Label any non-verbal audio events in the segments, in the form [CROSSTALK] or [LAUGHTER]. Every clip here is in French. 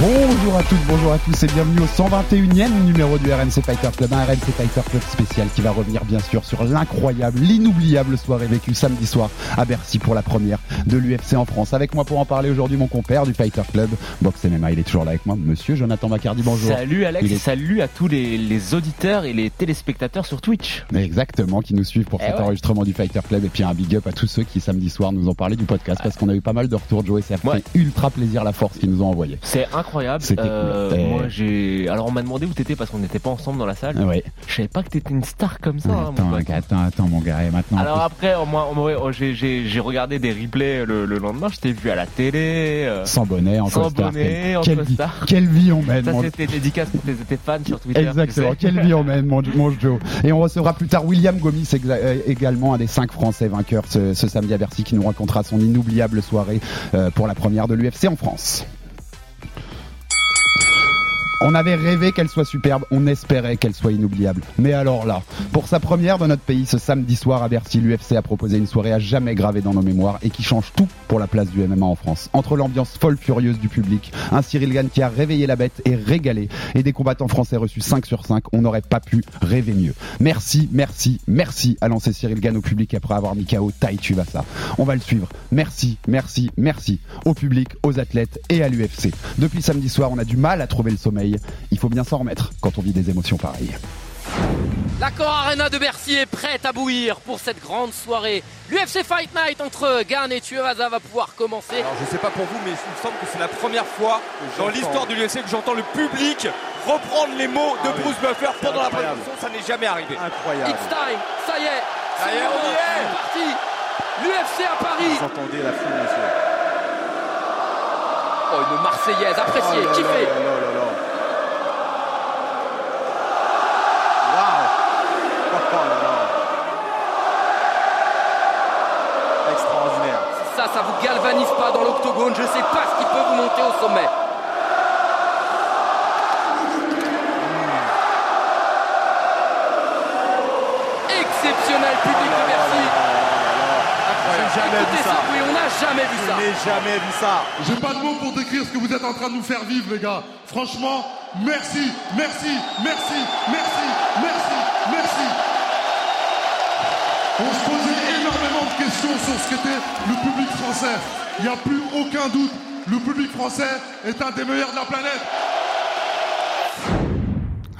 Bonjour à toutes, bonjour à tous et bienvenue au 121e numéro du RMC Fighter Club, un RMC Fighter Club spécial qui va revenir bien sûr sur l'incroyable, l'inoubliable soirée vécue samedi soir à Bercy pour la première de l'UFC en France. Avec moi pour en parler aujourd'hui mon compère du Fighter Club, Box MMA, il est toujours là avec moi, monsieur Jonathan Macardy, bonjour. Salut Alex, est- salut à tous les, les auditeurs et les téléspectateurs sur Twitch. Exactement, qui nous suivent pour Eh cet ouais. enregistrement du Fighter Club et puis un big up à tous ceux qui samedi soir nous ont parlé du podcast parce qu'on a eu pas mal de retours de Joe et ça fait Ouais. ultra plaisir la force qu'ils nous ont envoyé. C'est incroyable. Cool. Euh, Et- Moi j'ai. Alors on m'a demandé où t'étais parce qu'on n'était pas ensemble dans la salle. Ouais. Je savais pas que t'étais une star comme ça. hein, attends, mon attends, attends mon gars, et maintenant. Alors après, moi, ouais, j'ai- regardé des replays le, le lendemain. Je t'ai vu à la télé. euh, sans bonnet, en Sans costard. bonnet, en quelle, vie, quelle vie on mène, Ça c'était dédicace pour tes, fans sur Twitter. tu Exactement, sais. quelle vie on mène, [LAUGHS] mon, mon Joe. Et on recevra plus tard William Gomis, euh, également un des cinq Français vainqueurs ce, ce samedi à Bercy, qui nous racontera son inoubliable soirée euh, pour la première de l'UFC en France. On avait rêvé qu'elle soit superbe, on espérait qu'elle soit inoubliable. Mais alors là, pour sa première dans notre pays ce samedi soir à Bercy, l'UFC a proposé une soirée à jamais gravée dans nos mémoires et qui change tout pour la place du MMA en France. Entre l'ambiance folle furieuse du public, un Cyril Gann qui a réveillé la bête et régalé, et des combattants français reçus 5 sur 5, on n'aurait pas pu rêver mieux. Merci, merci, merci à lancer Cyril Gann au public après avoir mis KO Tai Tuivasa. On va le suivre. Merci, merci, merci au public, aux athlètes et à l'UFC. Depuis samedi soir, on a du mal à trouver le sommeil. Il faut bien s'en remettre quand on vit des émotions pareilles. L'accord Arena de Bercy est prête à bouillir pour cette grande soirée. L'UFC Fight Night entre Gann et Tuivasa va pouvoir commencer. Alors je sais pas pour vous, mais il me semble que c'est la première fois dans l'histoire de l'UFC que j'entends le public reprendre les mots de Bruce Buffer pendant la présentation. Ça n'est jamais arrivé. It's time, ça y est, Ça y est, on y est. c'est parti. L'UFC à Paris. Vous entendez la foule, monsieur. Oh, une Marseillaise appréciée, Oh kiffée. Là là. Extraordinaire. Ça, ça vous galvanise pas dans l'octogone. Je sais pas ce qui peut vous monter au sommet. Exceptionnel public de Bercy. J'ai jamais vu Écoutez ça. ça, oui, on n'a jamais vu Je ça. n'ai jamais vu ça. J'ai pas de mots pour décrire ce que vous êtes en train de nous faire vivre, les gars. Franchement, merci, merci, merci, merci, merci, merci. On se posait énormément de questions sur ce qu'était le public français. Il n'y a plus aucun doute. Le public français est un des meilleurs de la planète.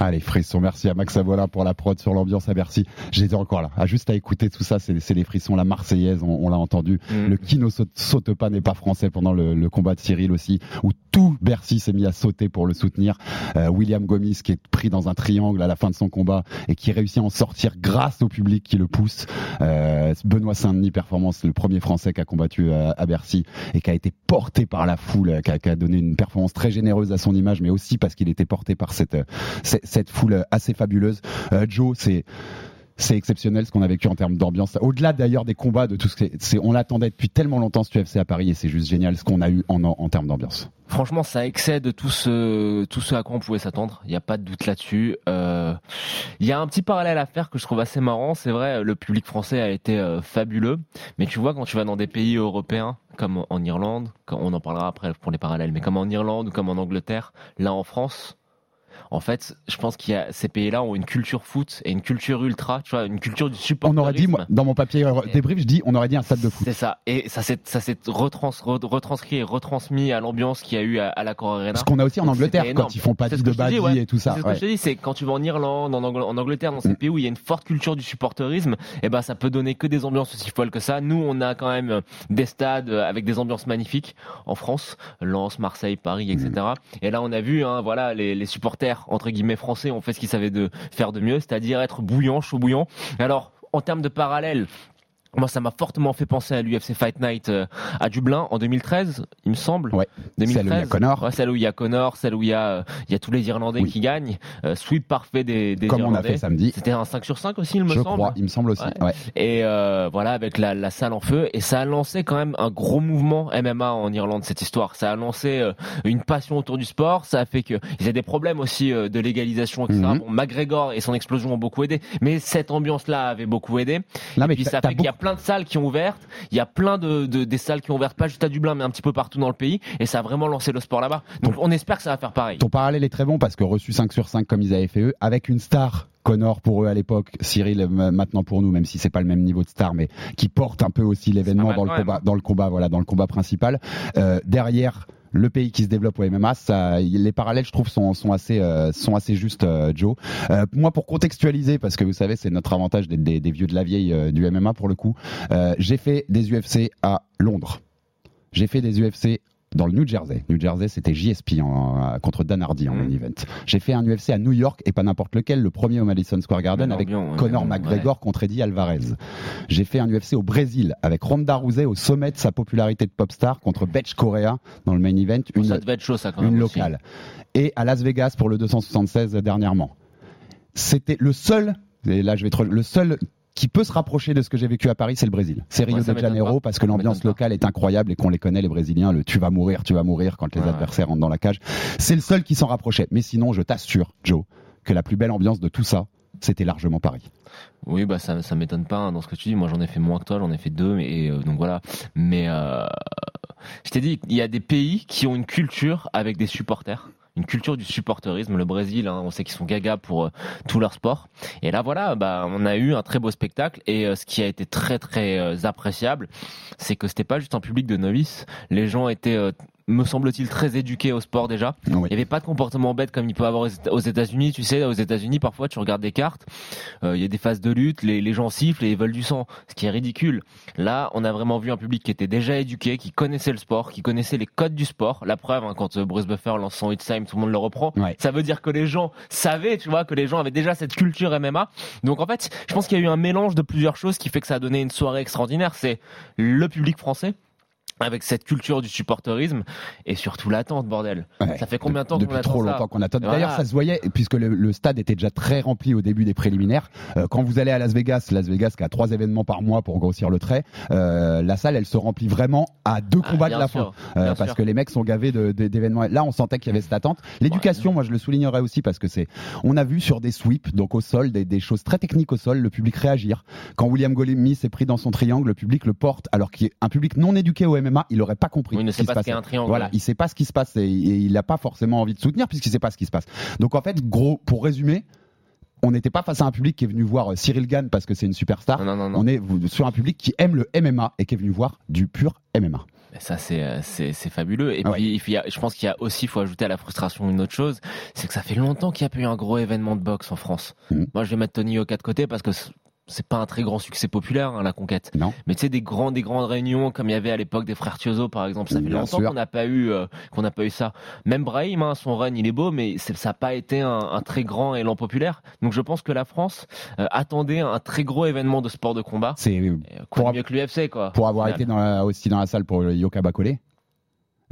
Allez, frissons. Merci à Max Avola pour la prod sur l'ambiance à Bercy. J'étais encore là. Ah, juste à écouter tout ça, c'est les frissons. La Marseillaise, on, on l'a entendu. Mm. Le qui ne saute, saute pas n'est pas français pendant le, le combat de Cyril aussi, où tout Bercy s'est mis à sauter pour le soutenir. Euh, William Gomis qui est pris dans un triangle à la fin de son combat et qui réussit à en sortir grâce au public qui le pousse. Euh, Benoît Saint-Denis, performance, le premier français qui a combattu euh, à Bercy et qui a été porté par la foule, qui a, qui a donné une performance très généreuse à son image, mais aussi parce qu'il était porté par cette, cette, cette foule assez fabuleuse. Euh, Joe, c'est c'est exceptionnel ce qu'on a vécu en termes d'ambiance. Au-delà d'ailleurs des combats, de tout ce que c'est, on l'attendait depuis tellement longtemps ce UFC à Paris et c'est juste génial ce qu'on a eu en, en termes d'ambiance. Franchement, ça excède tout ce, tout ce à quoi on pouvait s'attendre. Il n'y a pas de doute là-dessus. Euh, Il y a un petit parallèle à faire que je trouve assez marrant. C'est vrai, le public français a été euh, fabuleux. Mais tu vois, quand tu vas dans des pays européens, comme en Irlande, on en parlera après pour les parallèles, mais comme en Irlande ou comme en Angleterre, là en France, en fait, je pense qu'il y a ces pays-là ont une culture foot et une culture ultra, tu vois, une culture du support. On aurait dit, moi, dans mon papier euh, débrief, je dis, on aurait dit un stade de foot. C'est ça. Et ça s'est, ça s'est retrans, re- retranscrit et retransmis à l'ambiance qu'il y a eu à, à l'Accor Arena. Ce qu'on a aussi en Angleterre quand ils font pas de badis ouais. et tout ça. C'est ce que ouais. je te dis, c'est quand tu vas en Irlande, en, Angl- en Angleterre, dans ces pays où il y a une forte culture du supporterisme, et ben ça peut donner que des ambiances aussi folles que ça. Nous, on a quand même des stades avec des ambiances magnifiques en France, Lens, Marseille, Paris, etc. Et là, on a vu, hein, voilà, les, les supporters entre guillemets français ont fait ce qu'ils savaient de faire de mieux, c'est-à-dire être bouillant, chaud bouillant. Alors en termes de parallèle, moi, ça m'a fortement fait penser à l'UFC Fight Night euh, à Dublin en 2013, il me semble. Ouais. 2013. Celle où il y a Connor. Ouais, celle où il y a Connor, celle où il y a, euh, il y a tous les Irlandais Oui. qui gagnent. Euh, sweep parfait des, des Comme on a Irlandais. fait samedi. C'était un 5 sur 5 aussi, il me Je semble. crois, il me semble aussi. Ouais. Ouais. Et euh, voilà, avec la, la salle en feu. Et ça a lancé quand même un gros mouvement MMA en Irlande, cette histoire. Ça a lancé euh, une passion autour du sport. Ça a fait qu'ils avaient des problèmes aussi de légalisation, etc. Mhm. Bon, McGregor et son explosion ont beaucoup aidé. Mais cette ambiance-là avait beaucoup aidé. Non, et mais puis ça fait qu'il y a plein de salles qui ont ouvert. Il y a plein de, de- des salles qui ont ouvert, pas juste à Dublin, mais un petit peu partout dans le pays. Et ça a vraiment lancé le sport là-bas. Donc on espère que ça va faire pareil. Ton parallèle est très bon parce que reçu 5 sur 5 comme ils avaient fait eux, avec une star. Connor pour eux à l'époque, Cyril euh, maintenant pour nous, même si c'est pas le même niveau de star, mais qui porte un peu aussi l'événement dans le combat, hein. dans le combat, voilà, dans le combat principal. Euh, derrière le pays qui se développe au MMA, les parallèles, je trouve, sont, euh, assez justes, euh, Joe. Euh, moi, pour contextualiser, parce que vous savez, c'est notre avantage d'être des, des vieux de la vieille du MMA pour le coup. j'ai fait des UFC à Londres. J'ai fait des UFC dans le New Jersey. New Jersey, c'était JSP en- euh, contre Dan Hardy en Mhm. main event. J'ai fait un UFC à New York et pas n'importe lequel, le premier au Madison Square Garden avec ouais, Conor. McGregor contre Eddie Alvarez. J'ai fait un UFC au Brésil avec Ronda Rousey au sommet de sa popularité de pop star contre Betch Correa dans le main event, une, ça devait être chaud, ça quand même. une locale. Et à Las Vegas pour le 276 dernièrement. C'était le seul, et là je vais être le seul qui peut se rapprocher de ce que j'ai vécu à Paris, c'est le Brésil. C'est Rio Ouais, de Janeiro parce que l'ambiance locale est incroyable et qu'on les connaît les Brésiliens. Le tu vas mourir, tu vas mourir quand les Ouais. adversaires rentrent dans la cage. C'est le seul qui s'en rapprochait. Mais sinon, je t'assure, Joe, que la plus belle ambiance de tout ça, c'était largement Paris. Oui, bah ça, ça m'étonne pas hein, dans ce que tu dis. Moi, j'en ai fait moins que toi, j'en ai fait deux, et euh, donc voilà. Mais euh, je t'ai dit, il y a des pays qui ont une culture avec des supporters. Une culture du supporterisme, le Brésil, hein, on sait qu'ils sont gaga pour euh, tout leur sport. Et là, voilà, bah, on a eu un très beau spectacle. Et euh, ce qui a été très très euh, appréciable, c'est que c'était pas juste un public de novices. Les gens étaient, me semble-t-il, très éduqués au sport déjà. Oui. Il n'y avait pas de comportement bête comme il peut avoir aux Éta- aux États-Unis. Tu sais, aux États-Unis, parfois, tu regardes des cartes, euh, il y a des phases de lutte, les, les gens sifflent et ils veulent du sang, ce qui est ridicule. Là, on a vraiment vu un public qui était déjà éduqué, qui connaissait le sport, qui connaissait les codes du sport. La preuve, hein, quand euh, Bruce Buffer lance son It's Time, tout le monde le reprend. Ouais. Ça veut dire que les gens savaient, tu vois, que les gens avaient déjà cette culture MMA. Donc en fait, je pense qu'il y a eu un mélange de plusieurs choses qui fait que ça a donné une soirée extraordinaire. C'est le public français avec cette culture du supporterisme et surtout l'attente, bordel. Ouais. Ça fait combien de temps qu'on attend trop ça longtemps qu'on attend. Voilà. D'ailleurs, ça se voyait, puisque le, le stade était déjà très rempli au début des préliminaires. Euh, quand vous allez à Las Vegas, Las Vegas qui a trois événements par mois pour grossir le trait, euh, la salle, elle se remplit vraiment à deux Ah, combats de la sûr, fin. Euh, parce sûr. que les mecs sont gavés d'événements. Là, on sentait qu'il y avait cette attente. L'éducation, moi, je le soulignerai aussi parce que c'est, on a vu sur des sweeps, donc au sol, des, des choses très techniques au sol, le public réagir. Quand William Golemi s'est pris dans son triangle, le public le porte, alors qu'un public non éduqué au MMA, il aurait pas compris. Oui, il ne sait pas ce qu'est un triangle. Voilà, il sait pas ce qui se passe et, et il n'a pas forcément envie de soutenir puisqu'il sait pas ce qui se passe. Donc en fait, gros, pour résumer, on n'était pas face à un public qui est venu voir euh, Cyril Gann parce que c'est une superstar. Non, non, non. On est sur un public qui aime le MMA et qui est venu voir du pur MMA. Ça c'est euh, c'est fabuleux et Ah puis il y a- je pense qu'il y a aussi faut ajouter à la frustration une autre chose c'est que ça fait longtemps qu'il n'y a pas eu un gros événement de boxe en France. Mhm. Moi je vais mettre Tony Yoka de côté parce que c'est pas un très grand succès populaire hein, la conquête. Non. Mais tu sais des grands des grandes réunions comme il y avait à l'époque des frères Tiozo par exemple ça fait Bien longtemps qu'on n'a pas eu euh, qu'on n'a pas eu ça. Même Brahim hein, son run il est beau mais c'est- ça n'a pas été un, un très grand élan populaire. Donc je pense que la France euh, attendait un très gros événement de sport de combat. C'est euh, Pour- mieux que l'UFC quoi. pour avoir été dans la- aussi dans la salle pour Yoka Bakole.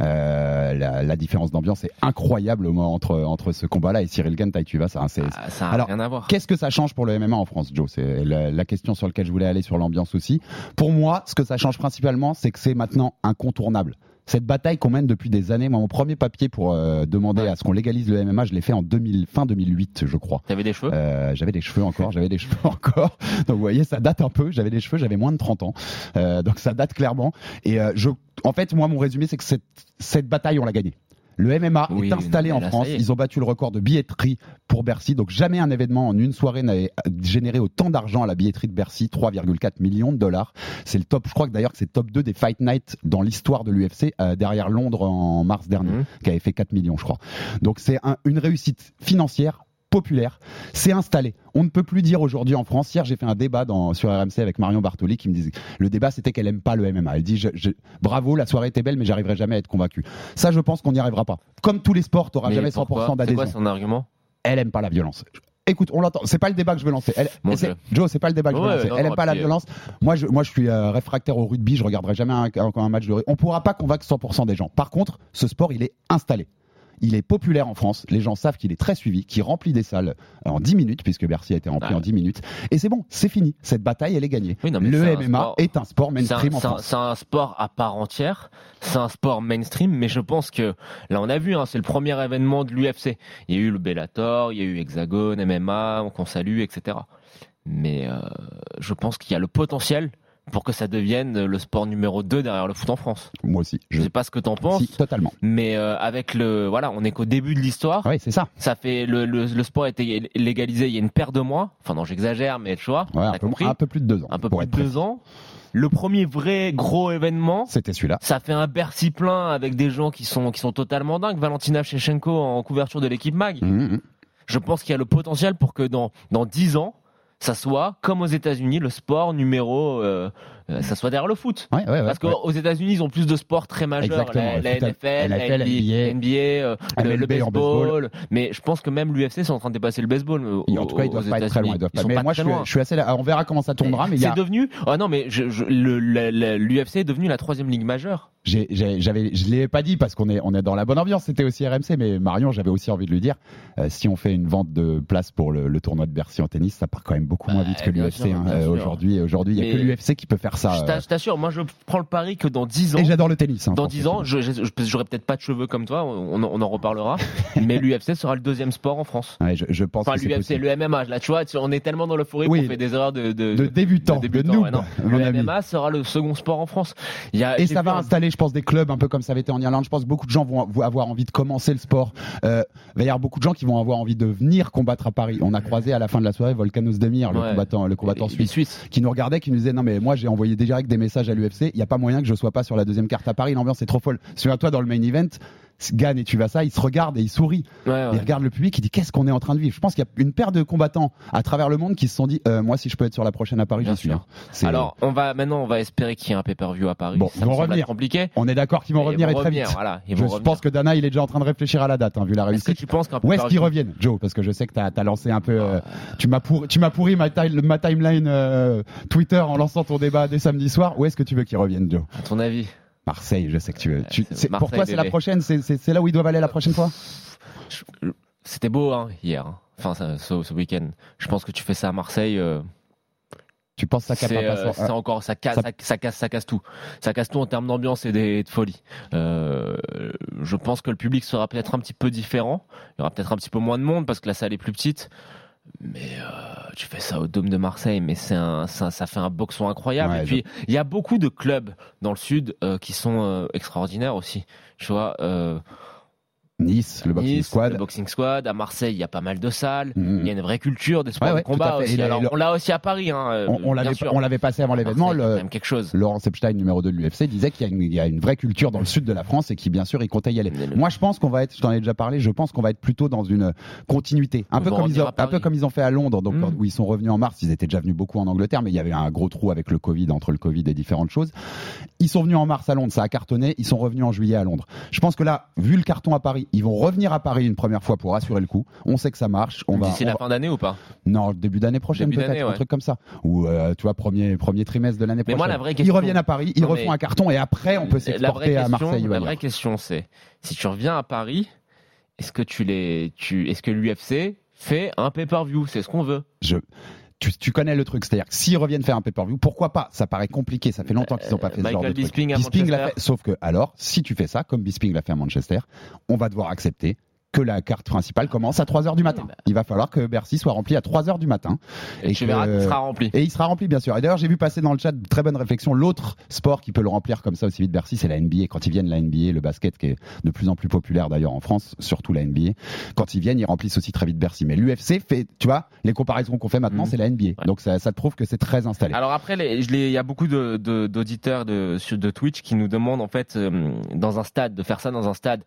Euh, la, la différence d'ambiance est incroyable entre entre ce combat-là et Cyril Gann Tai Tuivasa. hein, c'est Ah, ça a Alors, rien à voir. Qu'est-ce que ça change pour le MMA en France, Joe? C'est la, la question sur laquelle je voulais aller sur l'ambiance aussi. Pour moi, ce que ça change principalement, c'est que c'est maintenant incontournable. Cette bataille qu'on mène depuis des années, moi, mon premier papier pour euh, demander Ouais. à ce qu'on légalise le MMA, je l'ai fait en 2000, fin 2008, je crois. T'avais des cheveux? Euh, j'avais des cheveux encore, j'avais des cheveux [LAUGHS] encore. Donc vous voyez, ça date un peu. J'avais des cheveux, j'avais moins de 30 ans. Euh, donc ça date clairement. Et euh, je, en fait, moi, mon résumé, c'est que cette, cette bataille, on l'a gagnée. Le MMA Oui, est installé non, en France. Ils ont battu le record de billetterie pour Bercy. Donc jamais un événement en une soirée n'avait généré autant d'argent à la billetterie de Bercy, 3,4 millions de dollars. C'est le top. Je crois que d'ailleurs que c'est top 2 des Fight Night dans l'histoire de l'UFC euh, derrière Londres en mars dernier, Mhm. qui avait fait 4 millions, je crois. Donc c'est un- une réussite financière populaire, c'est installé. On ne peut plus dire aujourd'hui en France. Hier, j'ai fait un débat dans, sur RMC avec Marion Bartoli qui me disait le débat c'était qu'elle aime pas le MMA. Elle dit je- je- bravo, la soirée était belle, mais j'arriverai jamais à être convaincu. Ça, je pense qu'on n'y arrivera pas. Comme tous les sports, t'auras Mais jamais pourquoi 100% C'est quoi d'adhésion. son argument? Elle aime pas la violence. Écoute, on l'entend. C'est pas le débat que je veux lancer. Elle, Bon, Joe, c'est pas le débat que je veux lancer. non, elle non, aime pas la euh, violence. Moi, je, moi, je suis euh, réfractaire au rugby. Je regarderai jamais un, un- un match de rugby. On pourra pas convaincre 100% des gens. Par contre, ce sport, il est installé. Il est populaire en France. Les gens savent qu'il est très suivi, qu'il remplit des salles en 10 minutes, puisque Bercy a été rempli Ah. en 10 minutes. Et c'est bon, c'est fini. Cette bataille, elle est gagnée. Oui, non, mais le un MMA sport- est un sport un, mainstream en c'est un- France. c'est un sport à part entière, c'est un sport mainstream, mais je pense que là on a vu, hein, c'est le premier événement de l'UFC. Il y a eu le Bellator, il y a eu Hexagone, MMA, qu'on salue, etc. Mais euh, je pense qu'il y a le potentiel pour que ça devienne le sport numéro 2 derrière le foot en France. Moi aussi. Je sais pas ce que t'en penses, Si, totalement. mais euh, avec le voilà, on est qu'au début de l'histoire. Oui, c'est ça. Ça fait le, le, le sport a été légalisé il y a une paire de mois. Enfin non, j'exagère, mais tu vois, Ouais, un, peu, compris un peu plus de deux ans. un peu plus de deux ans. Le premier vrai gros événement, C'était celui-là. ça fait un Bercy plein avec des gens qui sont qui sont totalement dingues. Valentina Shevchenko en couverture de l'équipe Mag. Mhm. Je pense qu'il y a le potentiel pour que dans dans dix ans, ça soit comme aux États-Unis le sport numéro, euh, euh, ça soit derrière le foot. Ouais, ouais, ouais, Parce qu'aux États-unis, ils ont plus de sports très majeurs, la, le la NFL, la NBA, NBA, euh, le, baseball. Mais je pense que même l'UFC c'est en train de dépasser le baseball. euh, Et en tout cas, ils doivent pas être très loin. Ils doivent Ils pas. sont Mais pas moi, je suis, loin. je suis assez. là- On verra comment ça tournera. Mais il y C'est a, devenu. Ah non, mais l'UFC est devenu la troisième ligue majeure. J'avais, je l'ai pas dit parce qu'on est, on est dans la bonne ambiance. C'était aussi RMC, mais Marion, j'avais aussi envie de lui dire, euh, si on fait une vente de place pour le, le tournoi de Bercy en tennis, ça part quand même beaucoup moins Bah, vite que l'UFC. hein. Euh, aujourd'hui, aujourd'hui, il y a que l'UFC qui peut faire ça. je euh. je t'assure, moi je prends le pari que dans 10 ans. Et j'adore le tennis. hein, Dans pour 10 ceux ans, je- j'aurai peut-être pas de cheveux comme toi, on, on en reparlera, [LAUGHS] mais l'UFC sera le deuxième sport en France. Ouais, je, je pense Enfin, l'UFC, le MMA, là, tu vois, on est tellement dans l'euphorie Oui. qu'on fait des erreurs de, de, De débutants, de débutants, noob, ouais, non. mon Le. MMA sera le second sport en France. Il y a, Et ça va installer, je pense, des clubs un peu comme ça avait été en Irlande. Je pense que beaucoup de gens vont avoir envie de commencer le sport. Euh, il va y avoir beaucoup de gens qui vont avoir envie de venir combattre à Paris. On a croisé à la fin de la soirée Volkanos Demir, le Ouais. combattant, le combattant suisse, qui nous regardait, qui nous disait non mais moi j'ai envoyé direct des messages à l'UFC. Il y a pas moyen que je sois pas sur la deuxième carte à Paris. L'ambiance est trop folle. Souviens-toi dans le main event. Gann et tu vas ça, il se regarde et il sourit. Ouais, ouais. Il regarde le public, il dit qu'est-ce qu'on est en train de vivre? Je pense qu'il y a une paire de combattants à travers le monde qui se sont dit euh, moi si je peux être sur la prochaine à Paris, j'y suis. hein. Alors, on va, maintenant, on va espérer qu'il y ait un pay-per-view à Paris. Bon, ça ils vont revenir. compliqué. on est d'accord qu'ils vont Ils revenir vont et très revenir, vite. Voilà, ils Je vont revenir. pense que Dana, il est déjà en train de réfléchir à la date, hein, vu la Est-ce que réussite. tu penses qu'un Où est-ce qu'ils reviennent, Joe Parce que je sais que t'as as lancé un peu, euh, tu m'as pourri, tu m'as pourri ma timeline euh, Twitter en lançant ton débat dès samedi soir. Où est-ce que tu veux qu'ils reviennent, Joe? À ton avis? Marseille, je sais que tu veux. Tu- c'est c'est- pour Marseille, toi, c'est la prochaine. C'est là où ils doivent aller la prochaine fois? C'était beau, hein, hier. hein. Enfin, ça- ce, ce week-end. Je pense que tu fais ça à Marseille. euh, Tu penses ça euh, c'est encore ça casse, ça- ça... ça casse, ça casse tout. Ça casse tout en termes d'ambiance et des- de folie. Euh, je pense que le public sera peut-être un petit peu différent. Il y aura peut-être un petit peu moins de monde parce que la salle est plus petite. Mais euh, tu fais ça au Dôme de Marseille, mais c'est un, ça, ça fait un boxon incroyable. Ouais, et puis il y a beaucoup de clubs dans le sud euh, qui sont euh, extraordinaires aussi. Tu vois. Nice, le boxing Nice, squad. Le boxing squad. À Marseille, il y a pas mal de salles. Mhm. Il y a une vraie culture des sports Ouais, ouais, de combat aussi. Alors, le- on l'a aussi à Paris. Hein, euh, On, l'avait, passé avant l'événement. Le- quelque chose. Laurent Epstein, numéro 2 de l'UFC, disait qu'il y, a une- il y a une vraie culture dans le sud de la France et qui, bien sûr, il comptait y aller. Le- Moi, je pense qu'on va être, je t'en ai déjà parlé, je pense qu'on va être plutôt dans une continuité. Un, On peu comme, ils ont, à un Paris. peu comme ils ont fait à Londres, donc, Mm. où ils sont revenus en mars. Ils étaient déjà venus beaucoup en Angleterre, mais il y avait un gros trou avec le Covid, entre le Covid et différentes choses. Ils sont venus en mars à Londres, ça a cartonné. Ils sont revenus en juillet à Londres. Je pense que là, vu le carton à Paris, ils vont revenir à Paris une première fois pour assurer le coup. On sait que ça marche. On va, D'ici la fin d'année ou pas? Non, début d'année prochaine peut-être, un truc comme ça. Ou euh, tu vois, premier, premier trimestre de l'année Mais prochaine. moi, la vraie Ils question- reviennent à Paris, ils Non, refont un carton et après on peut s'exporter à Marseille. La vraie question, c'est si tu reviens à Paris, est-ce que tu les, tu, est-ce que l'UFC fait un pay-per-view? C'est ce qu'on veut. Je, tu, tu connais le truc, c'est-à-dire que s'ils reviennent faire un pay-per-view, pourquoi pas? Ça paraît compliqué, ça fait longtemps qu'ils n'ont pas fait ce genre de truc. Bisping l'a fait, sauf que alors, si tu fais ça, comme Bisping l'a fait à Manchester, on va devoir accepter que la carte principale commence à 3h du matin. bah. Il va falloir que Bercy soit rempli à 3h du matin. Et, tu que- verras qu'il sera rempli. Et il sera rempli, bien sûr. Et d'ailleurs, j'ai vu passer dans le chat de très bonne réflexion. L'autre sport qui peut le remplir comme ça aussi vite Bercy, c'est la NBA. Quand ils viennent, la NBA, le basket qui est de plus en plus populaire d'ailleurs en France, surtout la NBA. Quand ils viennent, ils remplissent aussi très vite Bercy. Mais l'UFC fait, tu vois, les comparaisons qu'on fait maintenant, Mhm. c'est la NBA. Donc ça, ça te prouve que c'est très installé. Alors après, il y a beaucoup de- de- d'auditeurs de, Twitch qui nous demandent en fait euh, dans un stade de faire ça dans un stade.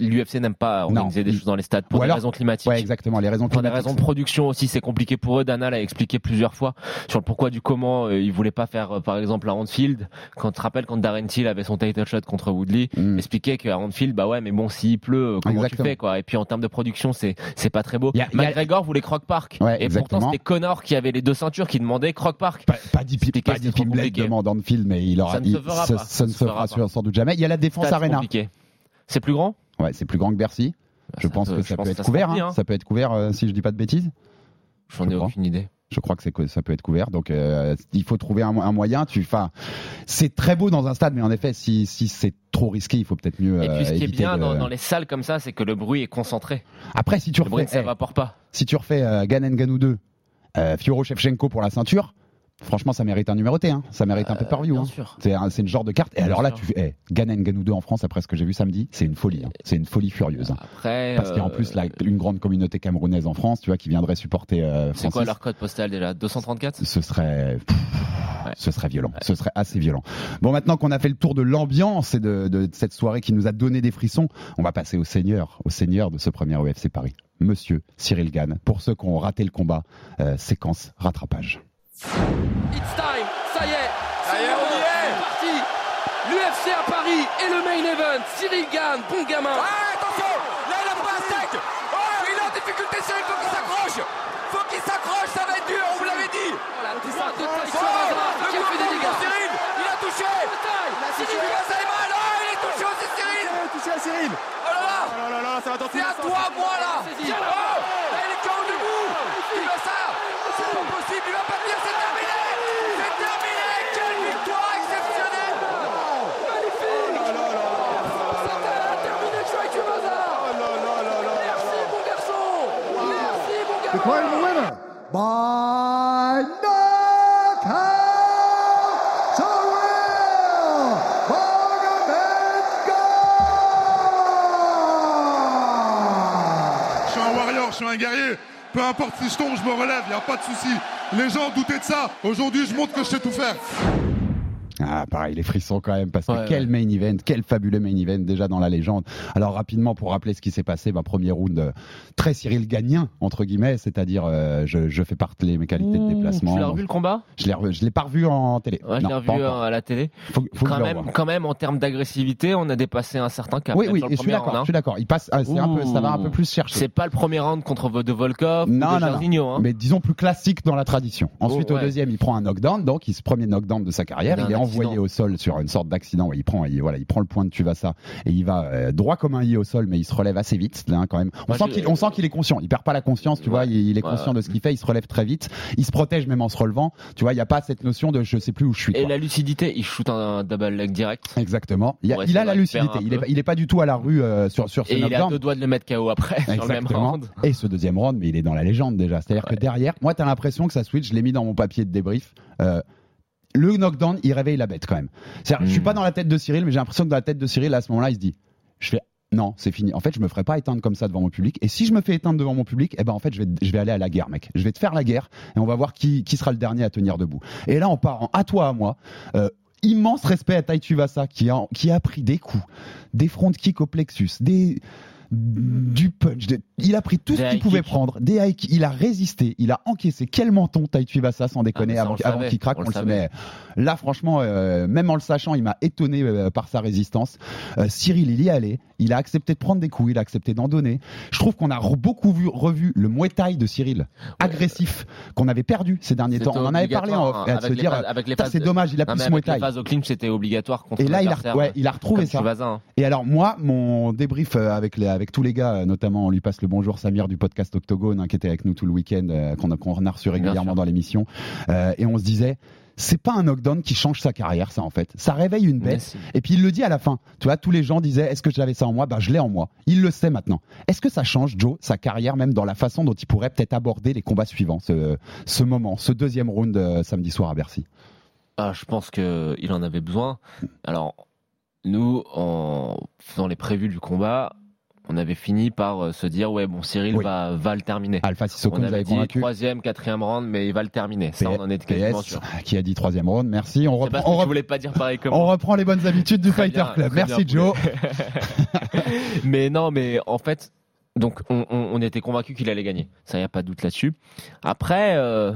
L'UFC n'aime pas organiser des choses dans les stades pour Ou des alors- raisons climatiques. Ouais, exactement. Les raisons Pour des raisons de production aussi, c'est compliqué pour eux. Dana l'a expliqué plusieurs fois sur le pourquoi du comment. Euh, ils voulaient pas faire, euh, par exemple, à Anfield. Quand tu te rappelles quand Darren Till avait son title shot contre Woodley, Mm. expliquait qu'à Anfield, bah ouais, mais bon, s'il pleut, comment Exactement. tu fais quoi? Et puis en termes de production, c'est c'est pas très beau. Y a- y a- McGregor voulait Croc Park. Ouais, et exactement. pourtant, c'était Connor qui avait les deux ceintures qui demandait Croc Park. Pas, pas compliqué. demande Anfield, mais il aura Ça ne se fera ça, pas. ça ne se fera sur- sans doute jamais. Il y a la Défense Arena. C'est plus grand? Ouais, c'est plus grand que Bercy. Je Ça pense que je ça peut être ça couvert. hein. hein. Ça peut être couvert si je dis pas de bêtises. J'en ai Je aucune idée. Je crois que c'est que ça peut être couvert. Donc euh, il faut trouver un, un moyen. Tu, c'est très beau dans un stade, mais en effet, si, si c'est trop risqué, il faut peut-être mieux. Et puis ce euh, qui est bien de- dans, dans les salles comme ça, c'est que le bruit est concentré. Après, si tu Le bruit refais, ne eh, s'évapore pas. si tu refais euh, Ganen Ganou 2, euh, Fioro Shevchenko pour la ceinture, franchement, ça mérite un numéroté. Hein. Ça mérite un peu per view. bien hein. sûr. C'est un, c'est une genre de carte. Et Bien alors là, sûr. tu fais eh, Ganen Ganou 2 en France, après ce que j'ai vu samedi, c'est une folie. hein. C'est une folie furieuse. hein. Après, Parce qu'il y a en euh, plus là, une grande communauté camerounaise en France, tu vois, qui viendrait supporter euh, c'est quoi leur code postal déjà? 234 ce serait pff, Ouais. ce serait violent ce serait assez violent bon maintenant qu'on a fait le tour de l'ambiance et de, de cette soirée qui nous a donné des frissons on va passer au seigneur au seigneur de ce premier UFC Paris monsieur Cyril Gann pour ceux qui ont raté le combat euh, séquence rattrapage It's time, ça y est, Ça y est, on y est. c'est parti. L'UFC à Paris et le main event. Cyril Gann, bon gamin. Ah, attention. Là, il a pris un steak Oh, il est en difficulté, Cyril, faut qu'il s'accroche. Faut qu'il s'accroche, ça va être dur, on vous l'avait dit. Voilà, de Oh, Hazard, qui a fait des dégâts. Cyril. Il a touché. Cyril ça est mal. Oh, il est touché aussi, Cyril. Touché à Cyril. Oh là là. Oh là là, ça va tous C'est à toi, moi, là. Oh Là, il est KO debout Il va ça C'est pas possible, il va pas tenir, c'est terminé C'est terminé Quelle victoire exceptionnelle Terminé, Joachim Hazard. Merci, mon garçon. Merci, mon gamin. Declaring the winner by knockout, Cyril Je suis un warrior, je suis un guerrier. Peu importe si je tombe, je me relève, il n'y a pas de souci. Les gens doutaient de ça. Aujourd'hui, je montre que je sais tout faire. Ah, pareil, les frissons quand même, parce que Ouais, quel main event, quel fabuleux main event déjà dans la légende. Alors rapidement, pour rappeler ce qui s'est passé, ma premier round euh, très Cyril Gagnien, entre guillemets, c'est-à-dire euh, je, je fais partie mes qualités de déplacement. Tu l'as revu le combat? Je l'ai revu- je l'ai pas revu en télé. Ouais, je l'ai revu euh, à la télé. Faut, faut que Quand même, quand même, en termes d'agressivité, on a dépassé un certain cap. Oui, oui, je suis d'accord, round, je hein. suis d'accord. Il passe, ah, un peu, ça va un peu plus chercher. C'est pas le premier round contre de Volkov Non, ou non, de non. Jairzinho, hein. Mais disons plus classique dans la tradition. Ensuite, Oh, au deuxième, il prend un knockdown, donc il se premier knockdown de sa carrière. Il est envoyé accident. au sol sur une sorte d'accident. Il prend, il, voilà, il prend le point de Tuvasa et il va euh, droit comme un i au sol, mais il se relève assez vite, là, quand même. On Moi, sent qu'il, est conscient. Il perd pas la conscience, tu Ouais. vois. Il, il est Ouais, conscient de ce qu'il fait. Il se relève très vite. Il se protège même en se relevant. Tu vois, il y a pas cette notion de je sais plus où je suis. Et quoi. la lucidité, il shoot un double leg direct. Exactement. Il, a, il a la lucidité. Il est, pas- il est pas du tout à la rue euh, sur sur ce Et il knockdown. deux doigts de le mettre KO après, [LAUGHS] sur le même Exactement. round. Et ce deuxième round, mais il est dans la légende déjà. C'est-à-dire que derrière, moi, t'as l'impression que ça switch. Je l'ai mis dans mon papier de débrief. Euh, le knockdown, il réveille la bête quand même. Je suis Mm. pas dans la tête de Cyril, mais j'ai l'impression que dans la tête de Cyril, à ce moment-là, il se dit, je fais. Non, c'est fini. En fait, je me ferai pas éteindre comme ça devant mon public. Et si je me fais éteindre devant mon public, eh ben en fait, je vais, je vais aller à la guerre, mec. Je vais te faire la guerre et on va voir qui, qui sera le dernier à tenir debout. Et là, on part en à toi, à moi. Euh, immense respect à Tai Tuvasa qui a, qui a pris des coups, des front kicks au plexus, des du punch. des- il a pris tout Des ce qu'il pouvait prendre. Des high kicks. Il a résisté. Il a encaissé. Quel menton Tai Tuvasa sans déconner Ah, ça, avant, qu'il craque. on On le le savait. savait. Là, franchement, euh, même en le sachant, il m'a étonné euh, par sa résistance. Euh, Cyril, il y est allé. Il a accepté de prendre des coups. Il a accepté d'en donner. Je trouve qu'on a re- beaucoup vu, revu le Muay Thai de Cyril, agressif, qu'on avait perdu ces derniers temps. On en avait parlé en off. hein, se avec les dire, c'est dommage, il a ce Muay Thai. au clinch, c'était obligatoire contre Et là, il a, l'adversaire, ouais, il a retrouvé ça. Hein. Et alors moi, mon débrief avec les, avec tous les gars, notamment on lui passe le bonjour Samir du podcast Octogone, hein, qui était avec nous tout le week-end, euh, qu'on a reçu régulièrement dans l'émission, euh, et on se disait. C'est pas un knockdown qui change sa carrière, ça en fait. Ça réveille une bête. si. Et puis il le dit à la fin. Tu vois, tous les gens disaient Est-ce que j'avais ça en moi? Ben je l'ai en moi. Il le sait maintenant. Est-ce que ça change Joe sa carrière, même dans la façon dont il pourrait peut-être aborder les combats suivants, ce, ce moment, ce deuxième round euh, samedi soir à Bercy? Ah, je pense que il en avait besoin. Alors, nous, en faisant les prévus du combat, on avait fini par euh, se dire ouais, bon, Cyril Oui. va, va le terminer. Alpha Sissoko on nous avait avait dit convaincu. troisième, quatrième round, mais il va le terminer. Ça, on en est quasiment PS, sûr. qui a dit troisième round. Merci. On reprend, on voulais pas dire pareil comme On reprend les bonnes habitudes du Fighter bien, Club. Merci Joe. [LAUGHS] mais non, mais en fait, Donc on, on- on était convaincu qu'il allait gagner. Ça, y a pas de doute là-dessus. Après, euh,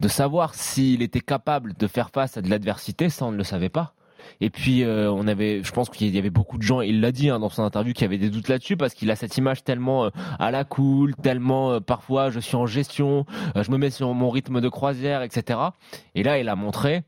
de savoir s'il était capable de faire face à de l'adversité, ça on ne le savait pas. Et puis euh, on avait, je pense qu'il y avait beaucoup de gens, il l'a dit hein, dans son interview, qui avaient des doutes là-dessus parce qu'il a cette image tellement euh, à la cool, tellement euh, parfois je suis en gestion, je me mets sur mon rythme de croisière, etc. Et là, il a montré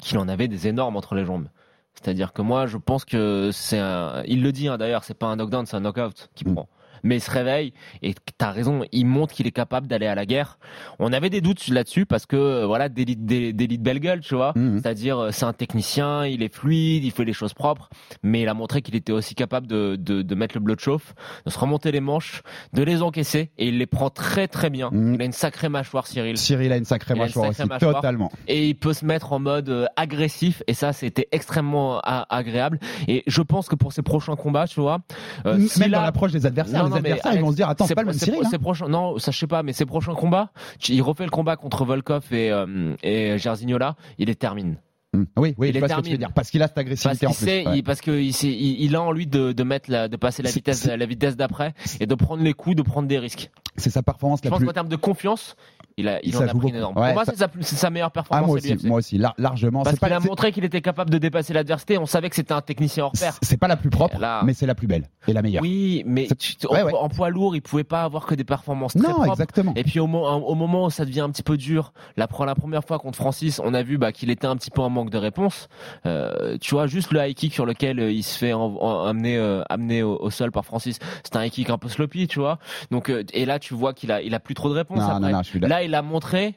qu'il en avait des énormes entre les jambes. C'est-à-dire que moi, je pense que c'est un. Il le dit hein, d'ailleurs, c'est pas un knockdown, c'est un knockout qui prend. Mais il se réveille et t'as raison, il montre qu'il est capable d'aller à la guerre. On avait des doutes là-dessus parce que euh, voilà, d'élite d'é- d'élite belle gueule, tu vois. Mhm. C'est-à-dire euh, c'est un technicien, il est fluide, il fait les choses propres, mais il a montré qu'il était aussi capable de, de, de mettre le bloc chauffe, de se remonter les manches, de les encaisser et il les prend très très bien. Mhm. Il a une sacrée mâchoire, Cyril. Cyril a une sacrée Il a une mâchoire sacrée aussi, mâchoire. totalement. Et il peut se mettre en mode euh, agressif et ça c'était extrêmement agréable. Et je pense que pour ses prochains combats, tu vois, euh, Même s'il dans l'approche des adversaires, Non, non, mais adversaires ils Alex, vont se dire attends, c'est pas le même Cyril. hein. ses prochains, non, ça je sais pas, mais ses prochains combats, il refait le combat contre Volkov et, euh, et Jairzinho il les termine. Mm. Oui, oui, Il je vois ce que tu veux terminé. dire. Parce qu'il a cette Parce agressivité qu'il en plus. sait, ouais. il- parce que il, il, a en lui de, de mettre la, de passer la vitesse, la vitesse d'après et de prendre les coups, de prendre des risques. C'est sa performance Je la pense plus. qu'en termes de confiance, il a, il Ça en a pris une énorme. Ouais, Pour moi, ça- c'est sa, c'est sa meilleure Ah, performance moi à aussi, moi aussi, lar- largement. Parce C'est pas, qu'il a montré qu'il était capable de dépasser l'adversité. On savait que c'était un technicien hors pair. c'est pas la plus propre, Là- mais c'est la plus belle et la meilleure. Oui, mais C'est- Ouais, en, ouais. en poids lourd, il pouvait pas avoir que des performances très non, propres. exactement. Et puis au, mo- au moment où ça devient un petit peu dur, la, la première fois contre Francis, on a vu bah, qu'il était un petit peu en manque de réponse. Euh, tu vois, juste le high kick sur lequel euh, il se fait en- en- amener, euh, amener au, au sol par Francis, c'est un high kick un peu sloppy, tu vois. Donc euh, et là, tu vois qu'il a, il a plus trop de réponses. Non, après. non, non, je suis d'accord. là, il a montré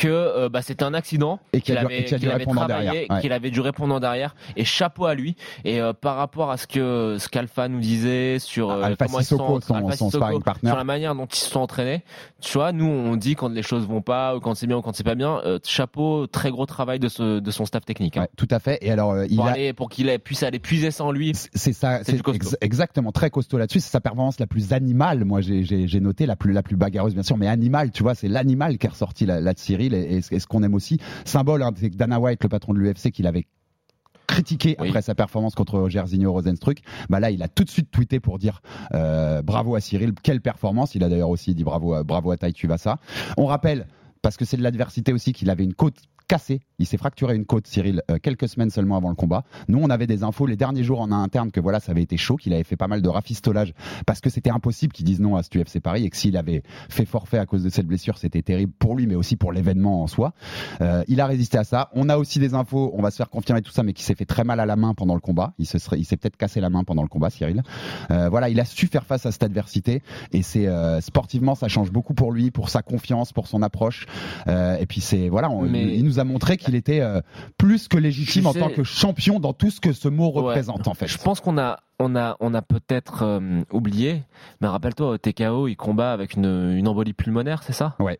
que euh, bah, c'était un accident Et qu'il avait, qu'il a dû avait répondre travaillé, derrière, ouais. qu'il avait dû répondre derrière. Et chapeau à lui. Et euh, par rapport à ce que ce qu'Alpha nous disait sur euh, Alpha comment ils se Sissoko, sont- son- Alpha son Sissoko, sparring partner. sur la manière dont ils se sont entraînés. Tu vois, nous on dit quand les choses vont pas ou quand c'est bien ou quand c'est pas bien. Euh, chapeau, très gros travail de, ce, de son staff technique. hein. Ouais, tout à fait. Et alors, il pour, a, aller, pour qu'il puisse aller puiser ça en lui. c'est ça, C'est ex- exactement très costaud là-dessus. C'est sa performance la plus animale. Moi, j'ai- noté la plus la plus bagarreuse, bien sûr, mais animale. Tu vois, c'est l'animal qui est ressorti là, là de Cyril et, et ce, et ce qu'on aime aussi. Symbole, hein, c'est que Dana White, le patron de l'UFC, qu'il avait critiqué Oui. après sa performance contre Jairzinho Rosenstruck, bah là il a tout de suite tweeté pour dire euh, bravo à Cyril, quelle performance. Il a d'ailleurs aussi dit bravo à, bravo à Tai Tuivasa. On rappelle parce que c'est de l'adversité aussi qu'il avait une côte cassée. Il s'est fracturé une côte, Cyril, euh, quelques semaines seulement avant le combat. Nous, on avait des infos les derniers jours en interne que voilà, ça avait été chaud, qu'il avait fait pas mal de rafistolage parce que c'était impossible qu'ils disent non à ce UFC Paris et que s'il avait fait forfait à cause de cette blessure, c'était terrible pour lui, mais aussi pour l'événement en soi. Euh, il a résisté à ça. On a aussi des infos, on va se faire confirmer tout ça, mais qui s'est fait très mal à la main pendant le combat. Il se serait, il s'est peut-être cassé la main pendant le combat, Cyril. Euh, voilà, il a su faire face à cette adversité et c'est euh, sportivement, ça change beaucoup pour lui, pour sa confiance, pour son approche. Euh, et puis c'est voilà, on- Mais- il nous a montré qu'il était euh, plus que légitime en tant que champion dans tout ce que ce mot Ouais. représente en fait. Je pense qu'on a, on a, on a peut-être euh, oublié, mais rappelle-toi, au TKO, il combat avec une, une embolie pulmonaire, c'est ça? Ouais.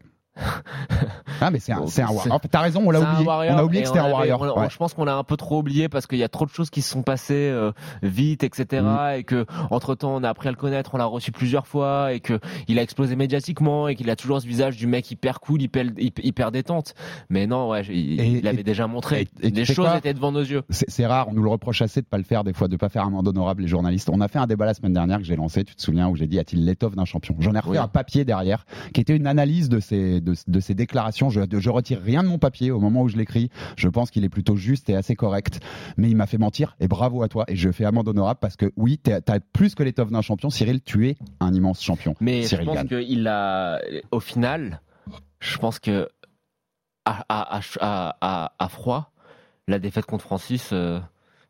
Ah mais c'est un, c'est un warrior. T'as raison, on l'a oublié. warrior, on a oublié que c'était un warrior. on- on- Ouais. Je pense qu'on l'a un peu trop oublié parce qu'il y a trop de choses qui se sont passées euh, vite, etc. Mm. Et que entre temps, on a appris à le connaître, on l'a reçu plusieurs fois, et que il a explosé médiatiquement, et qu'il a toujours ce visage du mec hyper cool, hyper, hyper, détente. Mais non, ouais, il, Et- il avait et- déjà montré. et- et Les choses étaient devant nos yeux. C'est rare, on nous le reproche assez de pas le faire des fois, de pas faire un mandat honorable les journalistes. On a fait un débat la semaine dernière que j'ai lancé, tu te souviens, où j'ai dit a-t-il l'étoffe d'un champion? J'en ai refait Oui. un papier derrière qui était une analyse de ces de, de ces déclarations. Je, je retire rien de mon papier au moment où je l'écris. Je pense qu'il est plutôt juste et assez correct, mais il m'a fait mentir et bravo à toi. Et je fais amende honorable parce que oui, t'as as plus que l'étoffe d'un champion. Cyril, tu es un immense champion. Mais Cyril je pense qu'il a, au final, je pense que à, à, à, à, à- à froid, la défaite contre Francis, euh,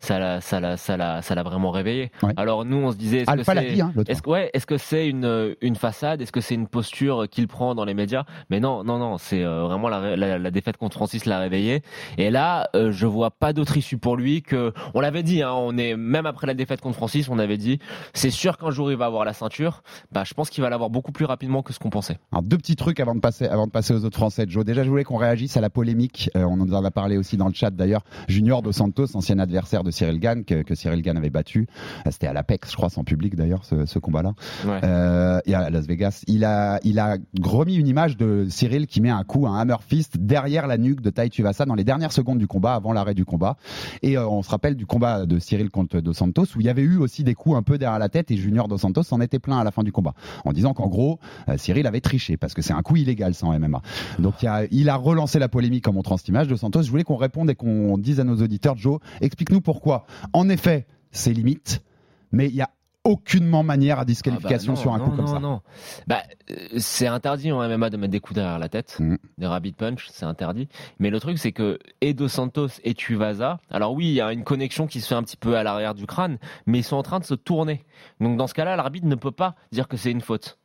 ça l'a, ça l'a, ça l'a, ça l'a vraiment réveillé. Ouais. Alors nous, on se disait, est-ce que Alpha l'a c'est, hein, est-ce que, ouais, est-ce que c'est une, une façade? Est-ce que c'est une posture qu'il prend dans les médias? Mais non, non, non, c'est euh, vraiment la, la, la défaite contre Francis l'a réveillé. Et là, euh, je vois pas d'autre issue pour lui que, on l'avait dit, hein, on est même après la défaite contre Francis, on avait dit, c'est sûr qu'un jour il va avoir la ceinture. Bah, je pense qu'il va l'avoir beaucoup plus rapidement que ce qu'on pensait. Alors, deux petits trucs avant de passer, avant de passer aux autres Français. Joe, déjà, je voulais qu'on réagisse à la polémique. Euh, on en a parlé aussi dans le chat d'ailleurs. Junior Dos Santos, ancien adversaire de de Cyril Gann que, que Cyril Gann avait battu. Euh, C'était à l'Apex, je crois, sans public d'ailleurs, ce, ce combat-là. Ouais. Euh, et à Las Vegas, il a, il a remis une image de Cyril qui met un coup, un hammer fist derrière la nuque de Tai Tuivasa dans les dernières secondes du combat, avant l'arrêt du combat. Et euh, on se rappelle du combat de Cyril contre Dos Santos où il y avait eu aussi des coups un peu derrière la tête et Junior Dos Santos s'en était plein à la fin du combat en disant qu'en gros euh, Cyril avait triché parce que c'est un coup illégal en MMA. Donc il, a, il a relancé la polémique en montrant cette image de Santos. Je voulais qu'on réponde et qu'on dise à nos auditeurs, Joe, explique-nous pourquoi. En effet, c'est limite, mais il y a aucunement manière à disqualification Ah bah non, sur un non, coup comme non, ça. non. Bah, euh, c'est interdit en MMA de mettre des coups derrière la tête, Mhm. des rabbit punch, c'est interdit. Mais le truc, c'est que et Dos Santos et Tuvasa, alors oui, il y a une connexion qui se fait un petit peu à l'arrière du crâne, mais ils sont en train de se tourner. Donc dans ce cas-là, l'arbitre ne peut pas dire que c'est une faute.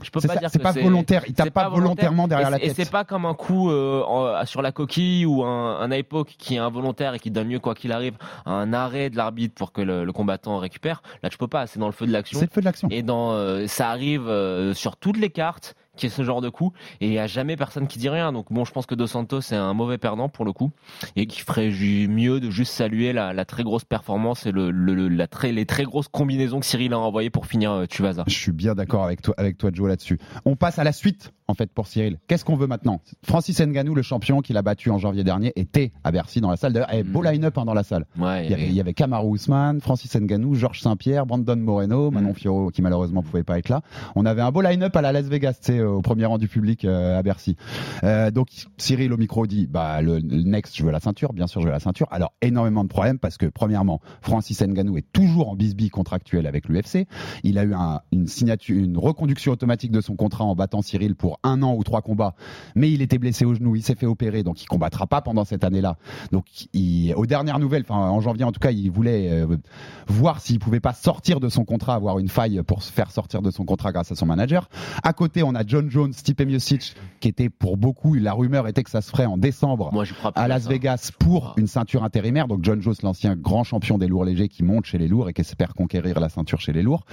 Je peux pas ça, dire c'est pas volontaire, il tape pas volontairement derrière Et la c'est- Et tête. c'est pas comme un coup euh, en- sur la coquille ou un, un eye poke qui est involontaire et qui donne mieux quoi qu'il arrive, un arrêt de l'arbitre pour que le, le combattant récupère. Là, tu peux pas, c'est dans le feu de l'action. C'est le feu de l'action. Et dans, euh, ça arrive euh, sur toutes les cartes qu'il y ait ce genre de coup et il n'y a jamais personne qui dit rien. Donc bon, je pense que Dos Santos est un mauvais perdant pour le coup et qui ferait mieux de juste saluer la, très grosse performance et le, la très, les très grosses combinaisons que Cyril a envoyées pour finir euh, Tuvasa. Je suis bien d'accord avec toi, avec toi, Joe, là-dessus. On passe à la suite, en fait, pour Cyril. Qu'est-ce qu'on veut maintenant? Francis Ngannou, le champion qu'il a battu en janvier dernier, était à Bercy dans la salle. D'ailleurs, eh, beau line-up hein, dans la salle. Ouais, Il y avait, il y avait Kamaru Usman, Francis Ngannou, Georges Saint-Pierre, Brandon Moreno, Manon Mhm. Fiorot, qui malheureusement pouvait pas être là. On avait un beau line-up à la Las Vegas, sais, au premier rang du public euh, à Bercy. Euh, donc Cyril au micro dit, bah le, le next, je veux la ceinture, bien sûr, je veux la ceinture. Alors énormément de problèmes parce que premièrement, Francis Ngannou est toujours en bisbille contractuel avec l'UFC. Il a eu un- une signature, une reconduction automatique de son contrat en battant Cyril pour un an ou trois combats, mais il était blessé au genou, il s'est fait opérer, donc il combattra pas pendant cette année-là. Donc, il, aux dernières nouvelles, enfin en janvier en tout cas, il voulait euh, voir s'il pouvait pas sortir de son contrat, avoir une faille pour se faire sortir de son contrat grâce à son manager. À côté, on a John Jones, Stipe Miocic, qui était pour beaucoup, la rumeur était que ça se ferait en décembre Moi, je à à Las ça. Vegas pour une ceinture intérimaire. Donc John Jones, l'ancien grand champion des lourds légers qui monte chez les lourds et qui espère conquérir la ceinture chez les lourds.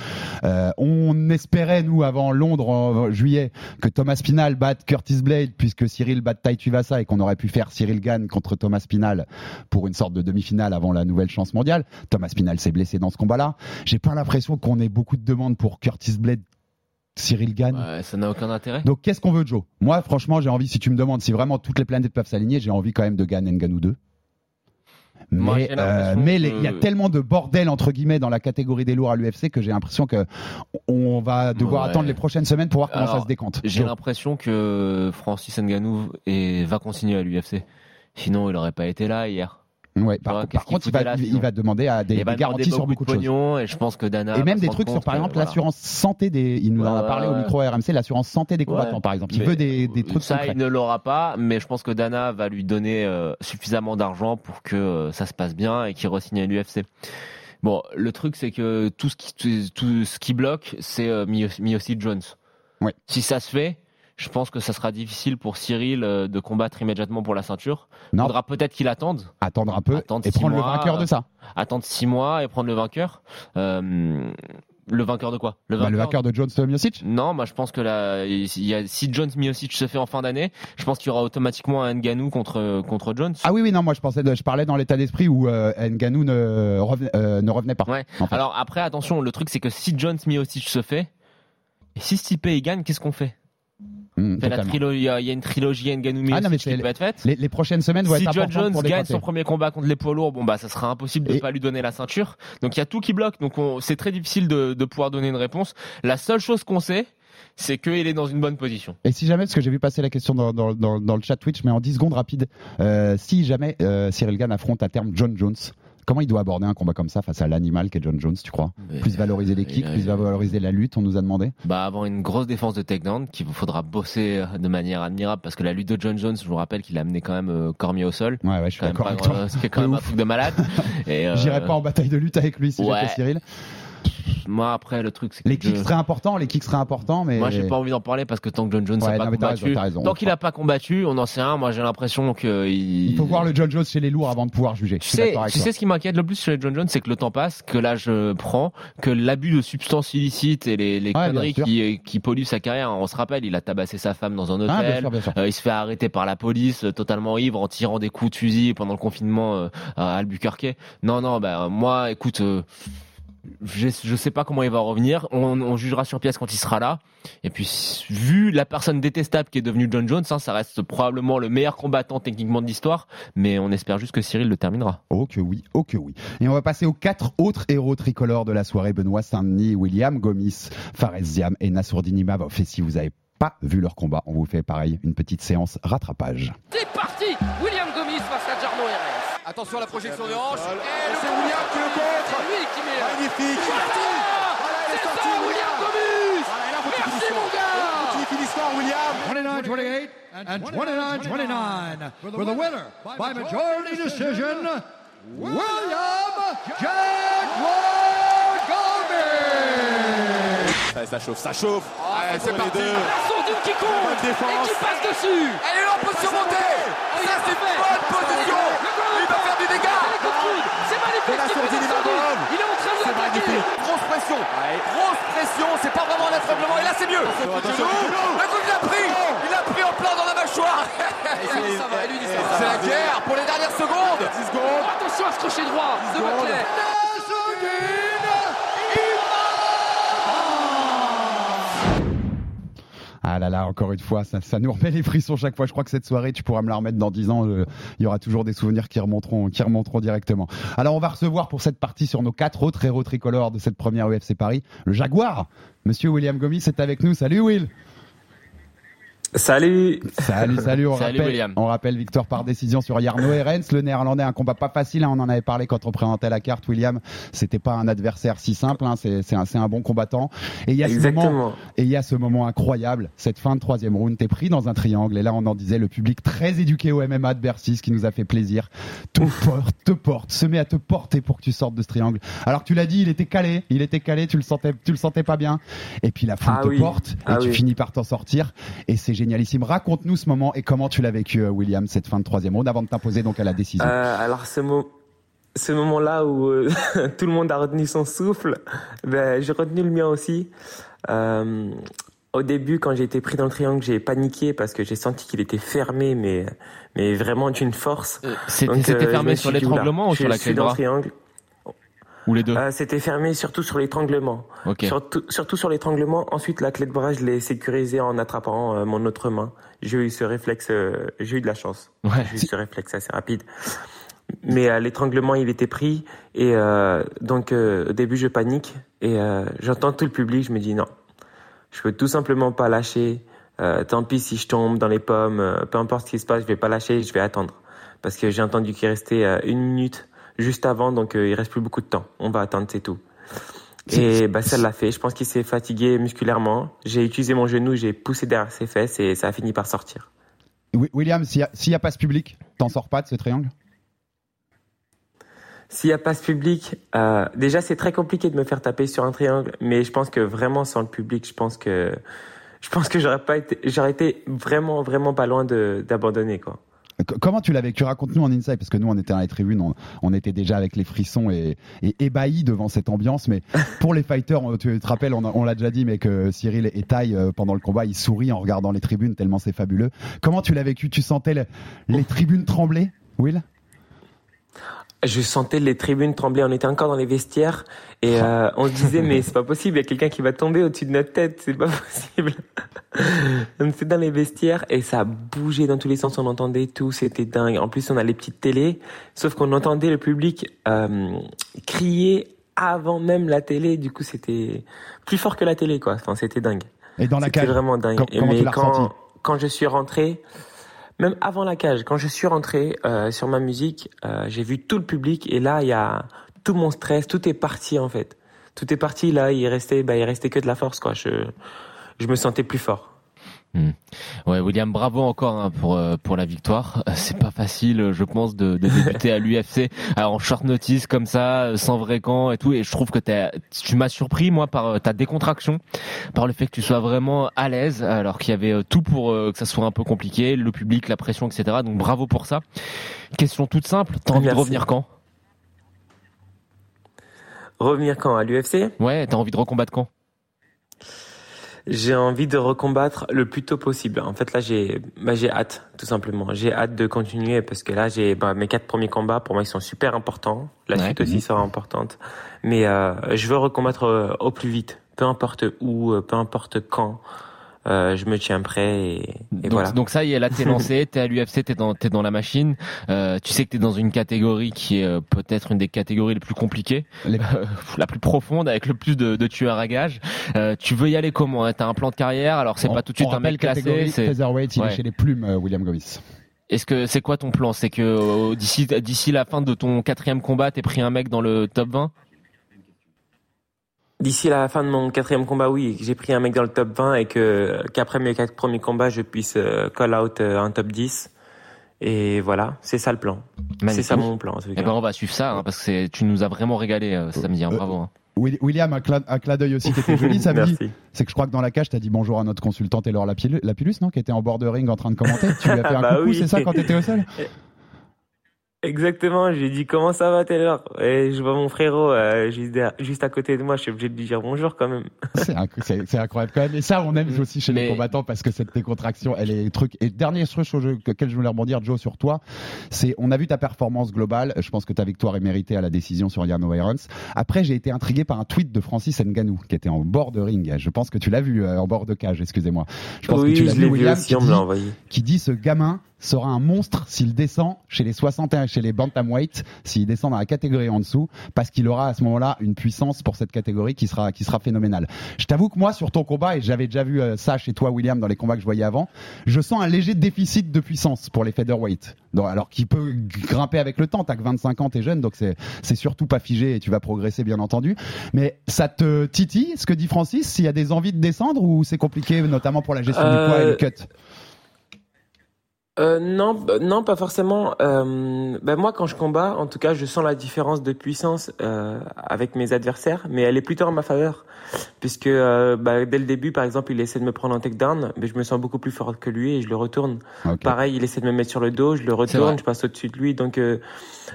Euh, on espérait, nous, avant Londres en juillet, que Thomas Spinal batte Curtis Blade puisque Cyril batte Tai Tuivasa et qu'on aurait pu faire Cyril Gann contre Thomas Spinal pour une sorte de demi-finale avant la nouvelle chance mondiale. Thomas Spinal s'est blessé dans ce combat-là. J'ai pas l'impression qu'on ait beaucoup de demandes pour Curtis Blade, Cyril Gann. Ouais, ça n'a aucun intérêt. Donc qu'est-ce qu'on veut, Joe? Moi, franchement, j'ai envie, si tu me demandes si vraiment toutes les planètes peuvent s'aligner, j'ai envie quand même de Gann Ngannou 2. Mais euh, mais que- les- il y a tellement de bordel entre guillemets dans la catégorie des lourds à l'UFC que j'ai l'impression que on va devoir Ouais. attendre les prochaines semaines pour voir comment Alors, ça se décante. J'ai l'impression que Francis Ngannou est- va continuer à l'UFC. Sinon, il aurait pas été là hier. Ouais, par, vois, par qu'est-ce qu'il contre, il va, là, il- demander à des, garanties sur beaucoup de choses. pognon et je pense que Dana. Et même des trucs sur, par exemple, voilà. l'assurance santé des. Il nous en a Ouais, parlé au micro RMC, l'assurance santé des combattants, par exemple. Il Mais veut des, des trucs ça, concrets. il ne l'aura pas, mais je pense que Dana va lui donner euh, suffisamment d'argent pour que euh, ça se passe bien et qu'il re-signe à l'UFC. Bon, le truc c'est que tout ce qui tout, tout ce qui bloque, c'est euh, Miocic Jones. Ouais. Si ça se fait, je pense que ça sera difficile pour Cyril euh, de combattre immédiatement pour la ceinture. Non. Faudra peut-être qu'il attende, Attendre un peu Attendre et prendre le vainqueur de ça. attendre six mois et prendre le vainqueur. Euh, le vainqueur de quoi? Bah, le vainqueur de Jones Miocic non, moi je pense que là, il y a, si Jones Miocic se fait en fin d'année, je pense qu'il y aura automatiquement un Ngannou contre contre Jones. Ah oui, oui, non, moi je pensais, je parlais dans l'état d'esprit où euh, ne revenait, euh, ne revenait pas. Ouais. en fait. Alors après, attention, le truc c'est que si Jones Miocic se fait, et si Stipe il gagne, qu'est-ce qu'on fait? Mmh, la trilogie, Il y, a une trilogie Ngannou Ah non, mais qui peut être faite. les, les prochaines semaines vont Si être John importantes Jones pour gagne son premier combat contre les poids lourds, bon bah ça sera impossible de Et- pas lui donner la ceinture. Donc il y a tout qui bloque. Donc on- c'est très difficile de, de pouvoir donner une réponse. La seule chose qu'on sait, c'est qu'il est dans une bonne position. Et si jamais, parce que j'ai vu passer la question dans, dans, dans, dans le chat Twitch, mais en 10 secondes rapide, euh, si jamais euh, Cyril Gann affronte à terme John Jones, comment il doit aborder un combat comme ça face à l'animal qu'est John Jones, tu crois Mais- Plus valoriser les il kicks, a- plus valoriser la lutte, on nous a demandé. Bah avant une grosse défense de takedown qu'il vous faudra bosser euh, de manière admirable parce que la lutte de John Jones, je vous rappelle qu'il a amené quand même euh, Cormier au sol. Ouais, ouais, je suis d'accord. Ce qui est quand [LAUGHS] même un truc de malade. Euh, J'irai pas en bataille de lutte avec lui si ouais. j'étais Cyril. Moi, après, le truc, c'est que Les kicks je- seraient importants, les kicks seraient importants, mais. Moi, j'ai pas envie d'en parler parce que tant que John Jones Ouais, n'a pas combattu, raison, tant qu'il n'a pas combattu, on en sait un. Moi, j'ai l'impression que il. Il faut voir le John Jones chez les lourds avant de pouvoir juger. Tu sais, tu sais ce qui m'inquiète le plus chez les John Jones, c'est que le temps passe, que l'âge euh, prend, que l'abus de substances illicites et les, les Ouais, bien conneries sûr. qui, qui polluent sa carrière. On se rappelle, il a tabassé sa femme dans un Ah, bien hôtel. sûr, bien sûr. Euh, il se fait arrêter par la police, euh, totalement ivre, en tirant des coups de fusil pendant le confinement euh, à Albuquerque. Non, non, bah moi, écoute, euh, je, je sais pas comment il va revenir. On, on jugera sur pièce quand il sera là. Et puis, vu la personne détestable qui est devenue John Jones, hein, ça reste probablement le meilleur combattant techniquement de l'histoire. Mais on espère juste que Cyril le terminera. Oh que oui, oh que oui. Et on va passer aux quatre autres héros tricolores de la soirée Benoît Saint-Denis, William Gomis, Fares Ziam et Nassourdine Imavov. Et si vous n'avez pas vu leur combat, on vous fait pareil une petite séance rattrapage. C'est parti Gomis face à Jarno Heres. Attention à la projection de hanche. Et C'est William qui le contre. C'est lui qui met. Magnifique. Voilà, elle est C'est sortie, ça, William qu'il Merci, mon gars William. 29-28 and 29-29 for the winner by majority decision, William Gomez. Allez, ça chauffe, ça chauffe. Allez, c'est pour parti. deux. La sourdine qui compte. Et qui passe dessus Elle est là en position montée. Oh, il Ça, a c'est fait. une bonne Oh, position. le goal. Il va faire du dégât. Les coups de coude. C'est magnifique Et la ce qu'il fait, sourdine, la il va sourdine. bonne. Il est en train de C'est magnifique. Grosse pression. Grosse pression. C'est pas vraiment un étranglement. Et là, c'est mieux. attention, Genou. Le coup, il l'a pris. Il l'a pris en plein dans la mâchoire. C'est la guerre pour les dernières secondes. 10 secondes. Attention à ce crochet droit de. Là encore une fois, ça, nous remet les frissons chaque fois. Je crois que cette soirée, tu pourras me la remettre dans 10 ans. euh, Il y aura toujours des souvenirs qui remonteront, qui remonteront directement. Alors, on va recevoir pour cette partie sur nos quatre autres héros tricolores de cette première UFC Paris, le Jaguar. Monsieur William Gomis est avec nous. Salut Will. Salut Salut, salut. On, Salut, rappelle, William. on rappelle victoire par décision sur Jarno Herens, le néerlandais. Un combat pas facile. hein, on en avait parlé quand on présentait la carte, William. C'était pas un adversaire si simple. hein, c'est c'est un, c'est un bon combattant. Et il y a ce moment, Exactement. et il y a ce moment incroyable, cette fin de troisième round, t'es pris dans un triangle, et là on en disait le public très éduqué au MMA de Bercy, ce qui nous a fait plaisir, te porte, te porte, se met à te porter pour que tu sortes de ce triangle. Alors que tu l'as dit, il était calé, il était calé, tu le sentais, tu le sentais pas bien, et puis la foule Ah te oui. porte, et Ah tu oui. finis par t'en sortir, et c'est génialissime. Raconte-nous ce moment et comment tu l'as vécu, euh, William, cette fin de troisième round, avant de t'imposer donc à la décision. Euh, alors ce, mo- ce moment-là où euh, [LAUGHS] tout le monde a retenu son souffle, ben, j'ai retenu le mien aussi. Euh, au début, quand j'ai été pris dans le triangle, j'ai paniqué parce que j'ai senti qu'il était fermé, mais, mais vraiment d'une force. C'était euh, fermé sur l'étranglement ou sur la clé de dans le bras triangle. Ou les deux Euh, C'était fermé surtout sur l'étranglement. Surtout, surtout sur l'étranglement. Ensuite, la clé de bras, je l'ai sécurisée en attrapant euh, mon autre main. J'ai eu ce réflexe, euh, j'ai eu de la chance. Ouais. J'ai eu ce réflexe assez rapide. Mais l'étranglement, il était pris. Et donc, au début, je panique. Et j'entends tout le public. Je me dis non, je peux tout simplement pas lâcher. Tant pis si je tombe dans les pommes. peu importe ce qui se passe, je vais pas lâcher. Je vais attendre. Parce que j'ai entendu qu'il restait une minute juste avant. Donc, euh, il reste plus beaucoup de temps. On va attendre, c'est tout. Et bah, ça l'a fait. Je pense qu'il s'est fatigué musculairement. J'ai utilisé mon genou, j'ai poussé derrière ses fesses et ça a fini par sortir. Wi- William, s'il y, a- a pas ce public, t'en sors pas de ce triangle? S'il n'y a pas ce public, euh, déjà c'est très compliqué de me faire taper sur un triangle, mais je pense que vraiment sans le public, je pense que je pense que j'aurais pas été, j'aurais été vraiment vraiment pas loin d'abandonner quoi. Comment tu l'as vécu? Raconte-nous en inside, parce que nous, on était dans les tribunes, on, était déjà avec les frissons et, et ébahis devant cette ambiance. Mais pour les fighters, tu te rappelles, on, l'a déjà dit, mais que Cyril et Taille, euh, pendant le combat, ils sourient en regardant les tribunes, tellement c'est fabuleux. Comment tu l'as vécu? Tu sentais le- les tribunes trembler, Will? Je sentais les tribunes trembler. On était encore dans les vestiaires et euh, on se disait mais c'est pas [LAUGHS] possible. Il y a quelqu'un qui va tomber au-dessus de notre tête. C'est pas possible. [LAUGHS] on était dans les vestiaires et ça bougé dans tous les sens. On entendait tout. C'était dingue. En plus on a les petites télés. Sauf qu'on entendait le public euh, crier avant même la télé. Du coup c'était plus fort que la télé quoi. Enfin c'était dingue. Et dans la C'était vraiment dingue. com- Et comment mais quand, quand je suis rentré, même avant la cage, quand je suis rentré euh, sur ma musique, euh, j'ai vu tout le public et là il y a tout mon stress, tout est parti en fait. Tout est parti là, il restait, bah, il restait que de la force quoi. Je, je me sentais plus fort. Hmm. Ouais, William, bravo encore hein, pour euh, pour la victoire. C'est pas facile, je pense, de, de débuter à [LAUGHS] l'UFC en short notice comme ça, sans vrai camp et tout. Et je trouve que t'as- tu m'as surpris moi par euh, ta décontraction, par le fait que tu sois vraiment à l'aise, alors qu'il y avait euh, tout pour euh, que ça soit un peu compliqué, le public, la pression, etc. Donc bravo pour ça. Question toute simple, t'as envie de revenir quand? Revenir quand? À l'UFC Ouais, t'as envie de recombattre quand? J'ai envie de recombattre le plus tôt possible. En fait, là, j'ai, bah, j'ai hâte, tout simplement. J'ai hâte de continuer parce que là, j'ai, bah, mes quatre premiers combats, pour moi, ils sont super importants. La Ouais. suite aussi sera importante. Mais euh, je veux recombattre euh, au plus vite, peu importe où, euh, peu importe quand. Euh, je me tiens prêt et, et donc, voilà. donc ça y est, là t'es [LAUGHS] lancé, t'es à l'UFC, t'es dans, t'es dans la machine. Euh, tu sais que t'es dans une catégorie qui est euh, peut-être une des catégories les plus compliquées, Les- euh, [LAUGHS] la plus profonde, avec le plus de, de tueurs à gages. Euh, tu veux y aller comment hein? T'as un plan de carrière, alors c'est On- pas tout de suite un mec classé. c'est- featherweight, il Ouais. est chez les plumes, euh, William Gomis. Est-ce que c'est quoi ton plan? C'est que euh, d'ici d'ici la fin de ton quatrième combat, t'es pris un mec dans le top 20 D'ici la fin de mon quatrième combat, oui, j'ai pris un mec dans le top 20 et que qu'après mes quatre premiers combats, je puisse euh, call out euh, un top 10. Et voilà, c'est ça le plan. C'est ça mon plan. tout Eh ben on va suivre ça hein, parce que tu nous as vraiment régalé euh, samedi. hein, Euh, bravo. hein. Will- William, un clin, un clin d'œil aussi qui était joli [LAUGHS] samedi. C'est que je crois que dans la cage, t'as dit bonjour à notre consultante Laure Lapil- Lapillus, non Qui était en bordering en train de commenter. Tu lui as [LAUGHS] fait un Bah coucou, oui. c'est ça, quand t'étais au sol? Exactement, j'ai dit comment ça va Taylor? Et je vois mon frérot euh, juste, à côté de moi, je suis obligé de lui dire bonjour quand même. [LAUGHS] C'est inc- c'est- c'est incroyable quand même. Et ça, on aime aussi chez les combattants parce que cette décontraction, elle est truc. Et dernier truc sur lequel je voulais rebondir, Joe, sur toi, c'est on a vu ta performance globale. Je pense que ta victoire est méritée à la décision sur Yarno Irons. Après, j'ai été intrigué par un tweet de Francis Nganou qui était en bord de ring. Je pense que tu l'as vu euh, en bord de cage. Excusez-moi. Je pense oui, que tu l'as vu, William, aussi, qui dit- qui dit ce gamin sera un monstre s'il descend chez les 61, chez les bantamweight, s'il descend dans la catégorie en dessous, parce qu'il aura à ce moment-là une puissance pour cette catégorie qui sera qui sera phénoménale. Je t'avoue que moi sur ton combat et j'avais déjà vu euh, ça chez toi William dans les combats que je voyais avant, je sens un léger déficit de puissance pour les featherweight. Donc, alors qu'il peut grimper avec le temps, t'as que 25 ans, t'es jeune, donc c'est c'est surtout pas figé et tu vas progresser bien entendu. Mais ça te titille ce que dit Francis s'il y a des envies de descendre ou c'est compliqué notamment pour la gestion du Euh, poids et le cut? Euh, non, bah, non, pas forcément. Euh, ben moi, quand je combats, en tout cas, je sens la différence de puissance euh, avec mes adversaires, mais elle est plutôt en ma faveur, puisque euh, bah, dès le début, par exemple, il essaie de me prendre en takedown, mais je me sens beaucoup plus fort que lui et je le retourne. Ok. Pareil, il essaie de me mettre sur le dos, je le retourne, je passe au-dessus de lui. Donc, euh,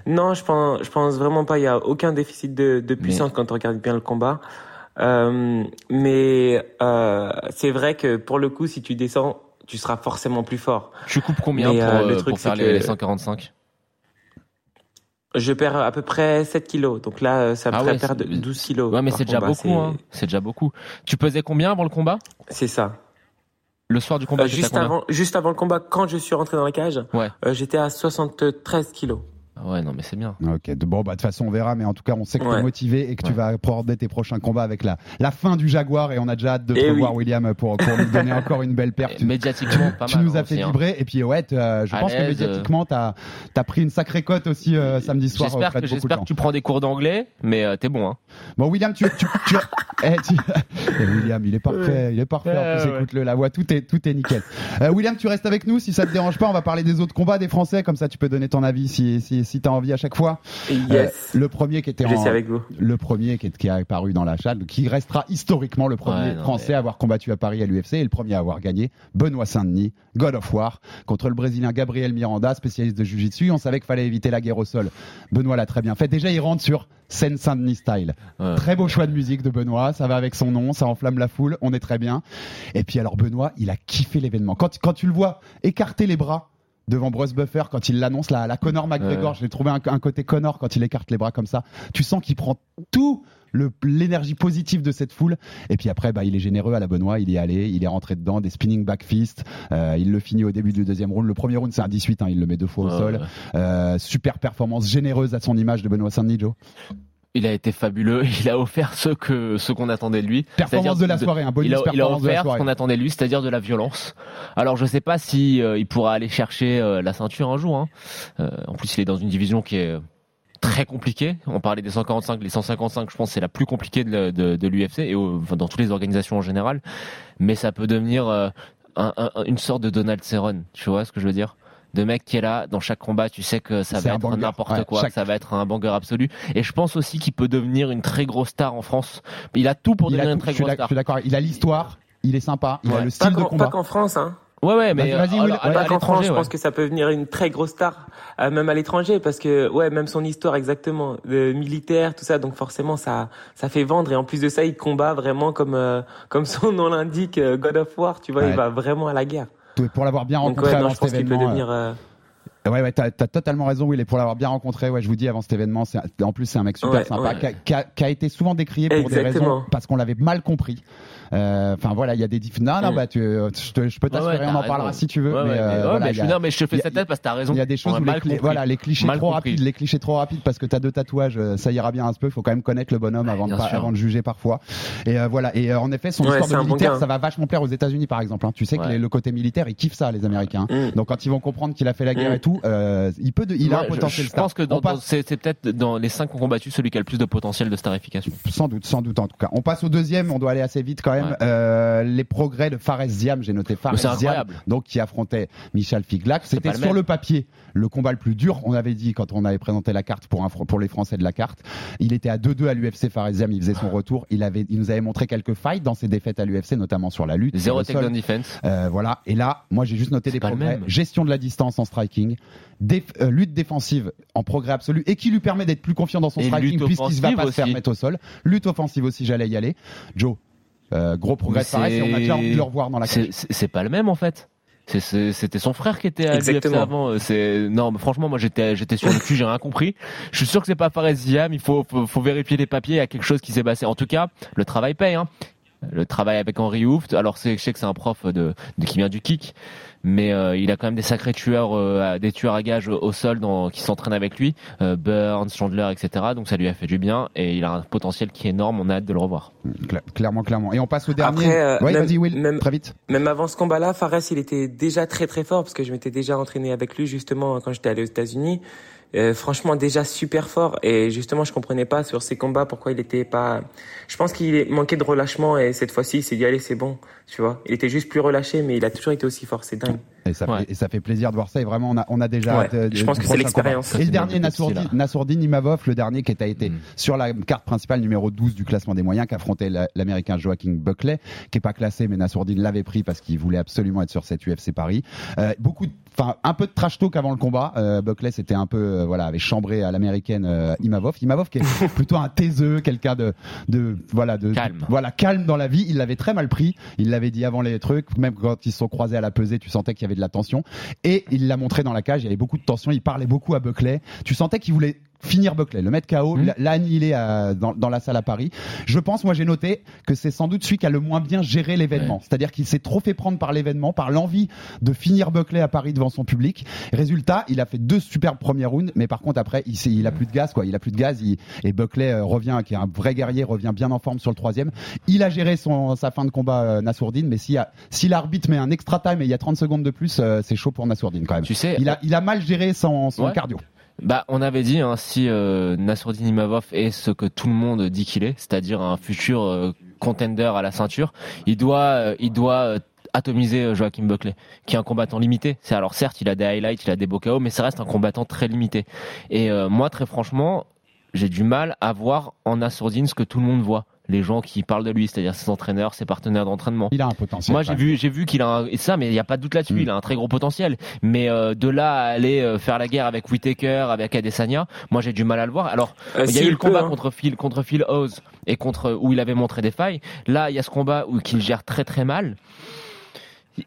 non, je pense, je pense vraiment pas. Il y a aucun déficit de, de puissance quand on regarde bien le combat. Euh, mais euh, c'est vrai que pour le coup, si tu descends, tu seras forcément plus fort. Tu coupes combien Mais, pour, euh, le euh, truc, pour faire les, que- les 145 Je perds à peu près 7 kilos. Donc là, euh, ça me Ah ferait ouais, perdre c'est- 12 kilos. Ouais, mais c'est déjà beaucoup. Hein. C'est déjà beaucoup. Tu pesais combien avant le combat? C'est ça. Le soir du combat, Euh, juste, avant, juste avant le combat, quand je suis rentré dans la cage, Ouais. euh, j'étais à 73 kilos. Ah Ouais, non, mais c'est bien. Ok, de- bon, bah, de toute façon, on verra, mais en tout cas, on sait que tu es Ouais. motivé et que tu Ouais. vas aborder tes prochains combats avec la, la fin du Jaguar et on a déjà hâte de te Eh revoir, oui. William, pour, pour nous donner [LAUGHS] encore une belle perte. Tu, Médiatiquement, pas tu mal. nous as fait aussi, hein. vibrer et puis, ouais, euh, je À pense que médiatiquement, t'as as pris une sacrée cote aussi euh, samedi soir J'espère que, que tu prends des cours d'anglais, mais euh, t'es bon. Hein. Bon, William, tu, tu, tu, [LAUGHS] eh, tu- eh, William, il est parfait, il est parfait. En Ouais, plus, ouais. écoute-le, la voix, tout est, tout est nickel. Euh, William, tu restes avec nous. Si ça te dérange pas, on va parler des autres combats des Français. Comme ça, tu peux donner ton avis si, si, si t'as envie à chaque fois. Yes. Euh, le premier qui était je en, avec vous. le premier qui, est, qui a apparu dans la chatte, qui restera historiquement le premier Ouais, non, français mais- à avoir combattu à Paris à l'UFC et le premier à avoir gagné, Benoît Saint-Denis, God of War, contre le Brésilien Gabriel Miranda, spécialiste de Jiu-Jitsu. On savait qu'il fallait éviter la guerre au sol. Benoît l'a très bien fait. Déjà, il rentre sur Seine Saint-Denis style. Ouais. Très beau choix de musique de Benoît, ça va avec son nom, ça enflamme la foule, on est très bien. Et puis alors Benoît, il a kiffé l'événement. Quand, quand tu le vois écarter les bras devant Bruce Buffer, quand il l'annonce, la, la Conor McGregor, Ouais. j'ai trouvé un, un côté Conor quand il écarte les bras comme ça. Tu sens qu'il prend tout l'énergie positive de cette foule. Et puis après, bah, il est généreux à la Benoît, il y est allé, il est rentré dedans, des spinning back fist. Euh, il le finit au début du deuxième round. Le premier round, c'est un 18, hein, il le met deux fois au sol. ouais. Euh, super performance généreuse à son image de Benoît Saint-Denis, Joe. Il a été fabuleux. [LAUGHS] Il a offert ce que ce qu'on attendait de lui. Performance C'est-à-dire de la soirée, un bonus il a, il a offert ce qu'on attendait de lui, c'est-à-dire de la violence. Alors je sais pas si euh, il pourra aller chercher euh, la ceinture un jour. hein. Euh, en plus, il est dans une division qui est très compliquée. On parlait des 145, les 155, je pense c'est la plus compliquée de, de, de l'UFC et au- enfin, dans toutes les organisations en général. Mais ça peut devenir euh, un- un- une sorte de Donald Cerrone. Tu vois ce que je veux dire? De mec qui est là dans chaque combat, tu sais que ça va être banger. n'importe Ouais, quoi, chaque- que ça va être un banger absolu. Et je pense aussi qu'il peut devenir une très grosse star en France. Il a tout pour Il a devenir une tout, très je suis grosse d'ac- je star. suis d'accord. Il a l'histoire, il est sympa, il a le Pas style de combat. Pas qu'en France, hein. Ouais, ouais, mais Vas-y, vas-y, euh, Will. alors, Ouais, à qu'en France, je pense que ça peut venir une très grosse star, euh, même à l'étranger, parce que ouais, même son histoire exactement, de militaire, tout ça, donc forcément ça, ça fait vendre. Et en plus de ça, il combat vraiment comme, euh, comme son nom l'indique, euh, God of War. Tu vois, Ouais. il va vraiment à la guerre. Pour l'avoir bien Donc rencontré ouais, non, avant je cet peut événement. devenir. euh, Ouais, ouais, t'as, t'as totalement raison, Will. Et pour l'avoir bien rencontré, ouais, je vous dis avant cet événement, c'est, en plus, c'est un mec super Ouais, sympa ouais. qui, a, qui a- qui a été souvent décrié pour des raisons parce qu'on l'avait mal compris. Euh, Enfin voilà, il y a des diff... Non, non, Mm. bah tu, je, te- je peux t'assurer, Ouais, ouais, on en parlera raison. si tu veux. Ouais, ouais, mais, euh, mais- ouais, voilà, mais il je y a- suis- non, mais je te fais il y a- cette tête parce que t'as raison. Il y a des choses On où les, mal clés- compris. voilà, les clichés Mal trop compris. rapides, les clichés trop rapides parce que t'as deux tatouages, euh, ça ira bien un peu. Faut quand même connaître le bonhomme avant, de, bien pas- sûr. avant de juger parfois. Et euh, voilà. Et euh, en effet, son Ouais, histoire de bon militaire, gars. ça va vachement plaire aux États-Unis, par exemple. hein. Tu sais que Ouais. les- le côté militaire, ils kiffent ça, les Américains. Mm. Donc quand ils vont comprendre qu'il a fait la guerre Mm. et tout, euh, il peut, de- il a Ouais, un je- potentiel Je star. pense que On dans- passe- dans- c'est c'est peut-être dans les cinq qui ont combattu celui qui a le plus de potentiel de starification. Sans doute, sans doute en tout cas. On passe au deuxième, on doit aller assez vite quand même. Ouais. Euh, les progrès de Fares Ziam, j'ai noté Fares Ziam, donc qui affrontait Michel Figlac. C'était le sur le papier le combat le plus dur. On avait dit quand on avait présenté la carte pour, un, Fr- pour les Français de la carte. Il était à 2-2 à l'UFC Fares Ziam, il faisait son retour. Il, avait, il nous avait montré quelques fights dans ses défaites à l'UFC, notamment sur la lutte. Zéro takedown defense. Euh, voilà. Et là, moi, j'ai juste noté des progrès. Gestion de la distance en striking, déf- euh, lutte défensive en progrès absolu et qui lui permet d'être plus confiant dans son Et striking puisqu'il ne va pas se faire mettre au sol. Lutte offensive aussi, j'allais y aller. Joe, euh, gros progrès Mais de Fares et on a déjà envie de le revoir dans la C'est- cage. C'est c'est pas le même en fait. C'était son frère qui était à l'UFC avant. euh, C'est non, mais franchement, moi j'étais j'étais sur le cul, j'ai rien compris. Je suis sûr que c'est pas Fares Ziam. Il faut, faut faut vérifier les papiers. Il y a quelque chose qui s'est passé. En tout cas, le travail paye. Hein. Le travail avec Henri Hooft. Alors c'est je sais que c'est un prof de, de qui vient du kick, mais euh, il a quand même des sacrés tueurs, euh, des tueurs à gages au sol dans, qui s'entraînent avec lui, euh, Burns, Chandler, etc. Donc ça lui a fait du bien et il a un potentiel qui est énorme. On a hâte de le revoir. Cla- clairement, clairement. Et on passe au dernier. Après, euh, ouais, même- vas-y, Will, même- très vite. Même avant ce combat-là, Fares, il était déjà très très fort parce que je m'étais déjà entraîné avec lui justement quand j'étais allé aux États-Unis. Euh, franchement, déjà super fort et justement, je comprenais pas sur ces combats pourquoi il était pas. Je pense qu'il manquait de relâchement et cette fois-ci, il s'est dit allez, c'est bon, tu vois. Il était juste plus relâché, mais il a toujours été aussi fort, c'est dingue. Et ça, Ouais. fait, et ça fait plaisir de voir ça. Et vraiment, on a, on a déjà. Ouais, hâte, euh, je pense que c'est l'expérience. Et le dernier, petit, Nassourdine, Nassourdine Imavov, le dernier qui a été Mm. sur la carte principale numéro 12 du classement des moyens, qui affrontait la- l'américain Joaquin Buckley, qui est pas classé, mais Nassourdine l'avait pris parce qu'il voulait absolument être sur cette UFC Paris. Euh, beaucoup, de- enfin, un peu de trash talk avant le combat. Euh, Buckley, c'était un peu, euh, voilà, avait chambré à l'américaine euh, Imavov. Imavov qui est [LAUGHS] plutôt un taiseux, quelqu'un de, de, voilà, de, Calme. voilà, calme dans la vie. Il l'avait très mal pris. Il l'avait dit avant les trucs, même quand ils se sont croisés à la pesée, tu sentais qu'il y avait de la tension. Et il l'a montré dans la cage, il y avait beaucoup de tension, il parlait beaucoup à Buckley. Tu sentais qu'il voulait finir Buckley, le mettre KO, l'a- l'annihiler à- dans, dans la salle à Paris. Je pense, moi j'ai noté que c'est sans doute celui qui a le moins bien géré l'événement. C'est-à-dire qu'il s'est trop fait prendre par l'événement, par l'envie de finir Buckley à Paris devant son public. Résultat, il a fait deux superbes premiers rounds, mais par contre après, il, il a plus de gaz, quoi. Il a plus de gaz, il- et Buckley euh, revient, qui est un vrai guerrier, revient bien en forme sur le troisième. Il a géré son, sa fin de combat, euh, Nassourdine, mais si, si l'arbitre met un extra time et il y a 30 secondes de plus, euh, c'est chaud pour Nassourdine quand même. Tu sais, Il a, il a mal géré son, son Ouais. cardio. Bah, on avait dit hein, si euh, Nassourdine Imavov est ce que tout le monde dit qu'il est, c'est-à-dire un futur euh, contender à la ceinture, il doit, euh, il doit euh, atomiser euh, Joachim Buckley, qui est un combattant limité. C'est alors certes, il a des highlights, il a des beaux mais ça reste un combattant très limité. Et euh, moi, très franchement, j'ai du mal à voir en Nassourdine ce que tout le monde voit. Les gens qui parlent de lui, c'est-à-dire ses entraîneurs, ses partenaires d'entraînement. Il a un potentiel. Moi, j'ai vu, j'ai vu qu'il a un, et ça, mais il n'y a pas de doute là-dessus. Mm. Il a un très gros potentiel. Mais euh, de là à aller euh, faire la guerre avec Whitaker, avec Adesanya, moi, j'ai du mal à le voir. Alors, Euh, il y a eu le peut, combat hein. contre Phil, contre Phil Oz et contre où il avait montré des failles. Là, il y a ce combat où qu'il gère très très mal.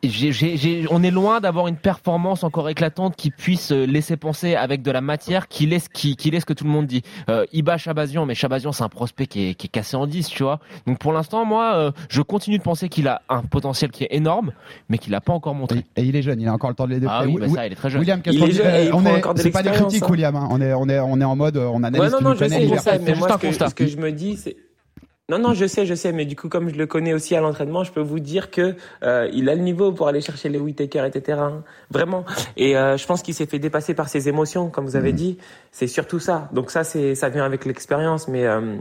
J'ai- j'ai- j'ai- on est loin d'avoir une performance encore éclatante qui puisse euh, laisser penser avec de la matière qui laisse qui, qui laisse que tout le monde dit. Euh, il bat Chabazian, mais Chabazian c'est un prospect qui est, qui est cassé en 10, tu vois. Donc pour l'instant, moi, euh, je continue de penser qu'il a un potentiel qui est énorme, mais qu'il n'a pas encore montré. Et, et il est jeune, il a encore le temps de les deux. Ah oui, bah ça, il est très jeune. William Il est jeune et il on prend est, encore de c'est pas des critiques, hein. William. hein. On est, on est, on est en mode, on analyse. Ouais, non, non, nous je sais, je sais, mais juste moi, un ce que, constat. ce que je me dis, c'est. Non, non, je sais, je sais, mais du coup, comme je le connais aussi à l'entraînement, je peux vous dire que euh, il a le niveau pour aller chercher les Whitaker, etc. hein. Vraiment. Et euh, je pense qu'il s'est fait dépasser par ses émotions, comme vous avez dit. C'est surtout ça. Donc ça, c'est, ça vient avec l'expérience, mais euh,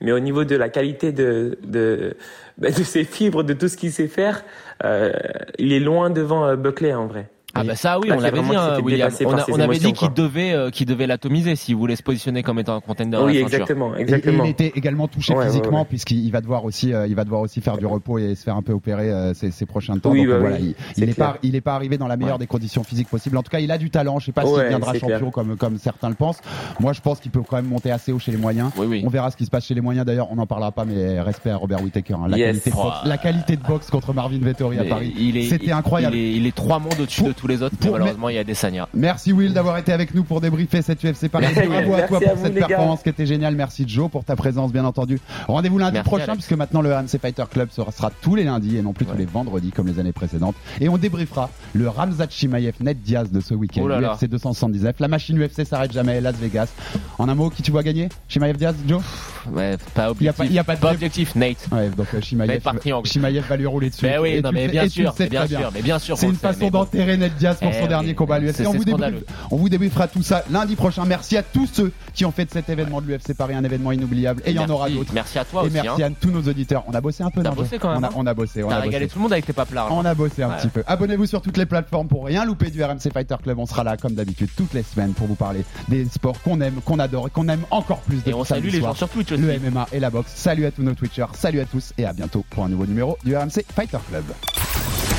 mais au niveau de la qualité de de bah, de ses fibres, de tout ce qu'il sait faire, euh, il est loin devant euh, Buckley en vrai. Ah bah ça oui, on l'avait dit, hein, William. dépassé On, a- avait dit qu'il devait, euh, qu'il devait l'atomiser s'il voulait se positionner comme étant un contender. à Oui, la ceinture. exactement, Et- exactement. Et, il était également touché Ouais, physiquement ouais. puisqu'il il va devoir aussi, euh, il va devoir aussi faire du repos et se faire un peu opérer euh, ces, ces prochains temps. Oui, Donc bah voilà, oui, il, il est clair. pas, il est pas arrivé dans la meilleure Ouais. des conditions physiques possibles. En tout cas, il a du talent. Je sais pas s'il Ouais, viendra c'est champion comme comme certains le pensent. Moi, je pense qu'il peut quand même monter assez haut chez les moyens. Oui, oui. On verra ce qui se passe chez les moyens. D'ailleurs, on n'en parlera pas, mais respect à Robert Whittaker. hein. La, qualité de boxe, la qualité de boxe contre Marvin Vettori à Paris, il est- c'était incroyable. Il est, trois mondes au-dessus de tous les autres. mais malheureusement, il y a des Sanya. Merci Will d'avoir été avec nous pour débriefer cette UFC Paris. Bravo à Merci toi à pour vous, cette gars. performance qui était géniale. Merci Joe pour ta présence bien entendu. Rendez-vous lundi Merci, prochain Alex. puisque maintenant le AMC Fighter Club sera, tous les lundis et non plus tous les vendredis comme les années précédentes. Et on débriefera le Ramzat Chimaev Net Diaz de ce week-end. Oh. UFC 279. La machine UFC s'arrête jamais. Las Vegas. En un mot, qui tu vois gagner? Chimaev Diaz, Joe? Ouais, pas Il y a pas- objectif. il y a pas de- objectif, Nate. Ouais, donc euh, Chimaev, va lui rouler dessus. Mais oui, non, mais bien sûr, sais mais bien très sûr, bien. mais bien sûr. C'est une façon d'enterrer Ned Diaz pour Eh son oui, dernier combat à l'UFC. On, vous débrief- on vous débriefera tout ça lundi prochain. Merci à tous ceux qui ont fait de cet événement de l'UFC Paris un événement inoubliable. Et il y en aura d'autres. Merci à toi Et aussi. merci hein. à tous nos auditeurs. On a bossé un peu, T'as non, bossé quand même, On a, hein on a bossé, on T'as a régalé tout le monde avec tes paplards. On a bossé un Ouais. petit peu. Abonnez-vous sur toutes les plateformes pour rien louper du RMC Fighter Club. On sera là comme d'habitude toutes les semaines pour vous parler des sports qu'on aime, qu'on adore et qu'on aime encore plus. Et depuis on salue samedi les soir. gens sur Twitch aussi. Le MMA et la boxe. Salut à tous nos Twitchers. Salut à tous et à bientôt pour un nouveau numéro du RMC Fighter Club.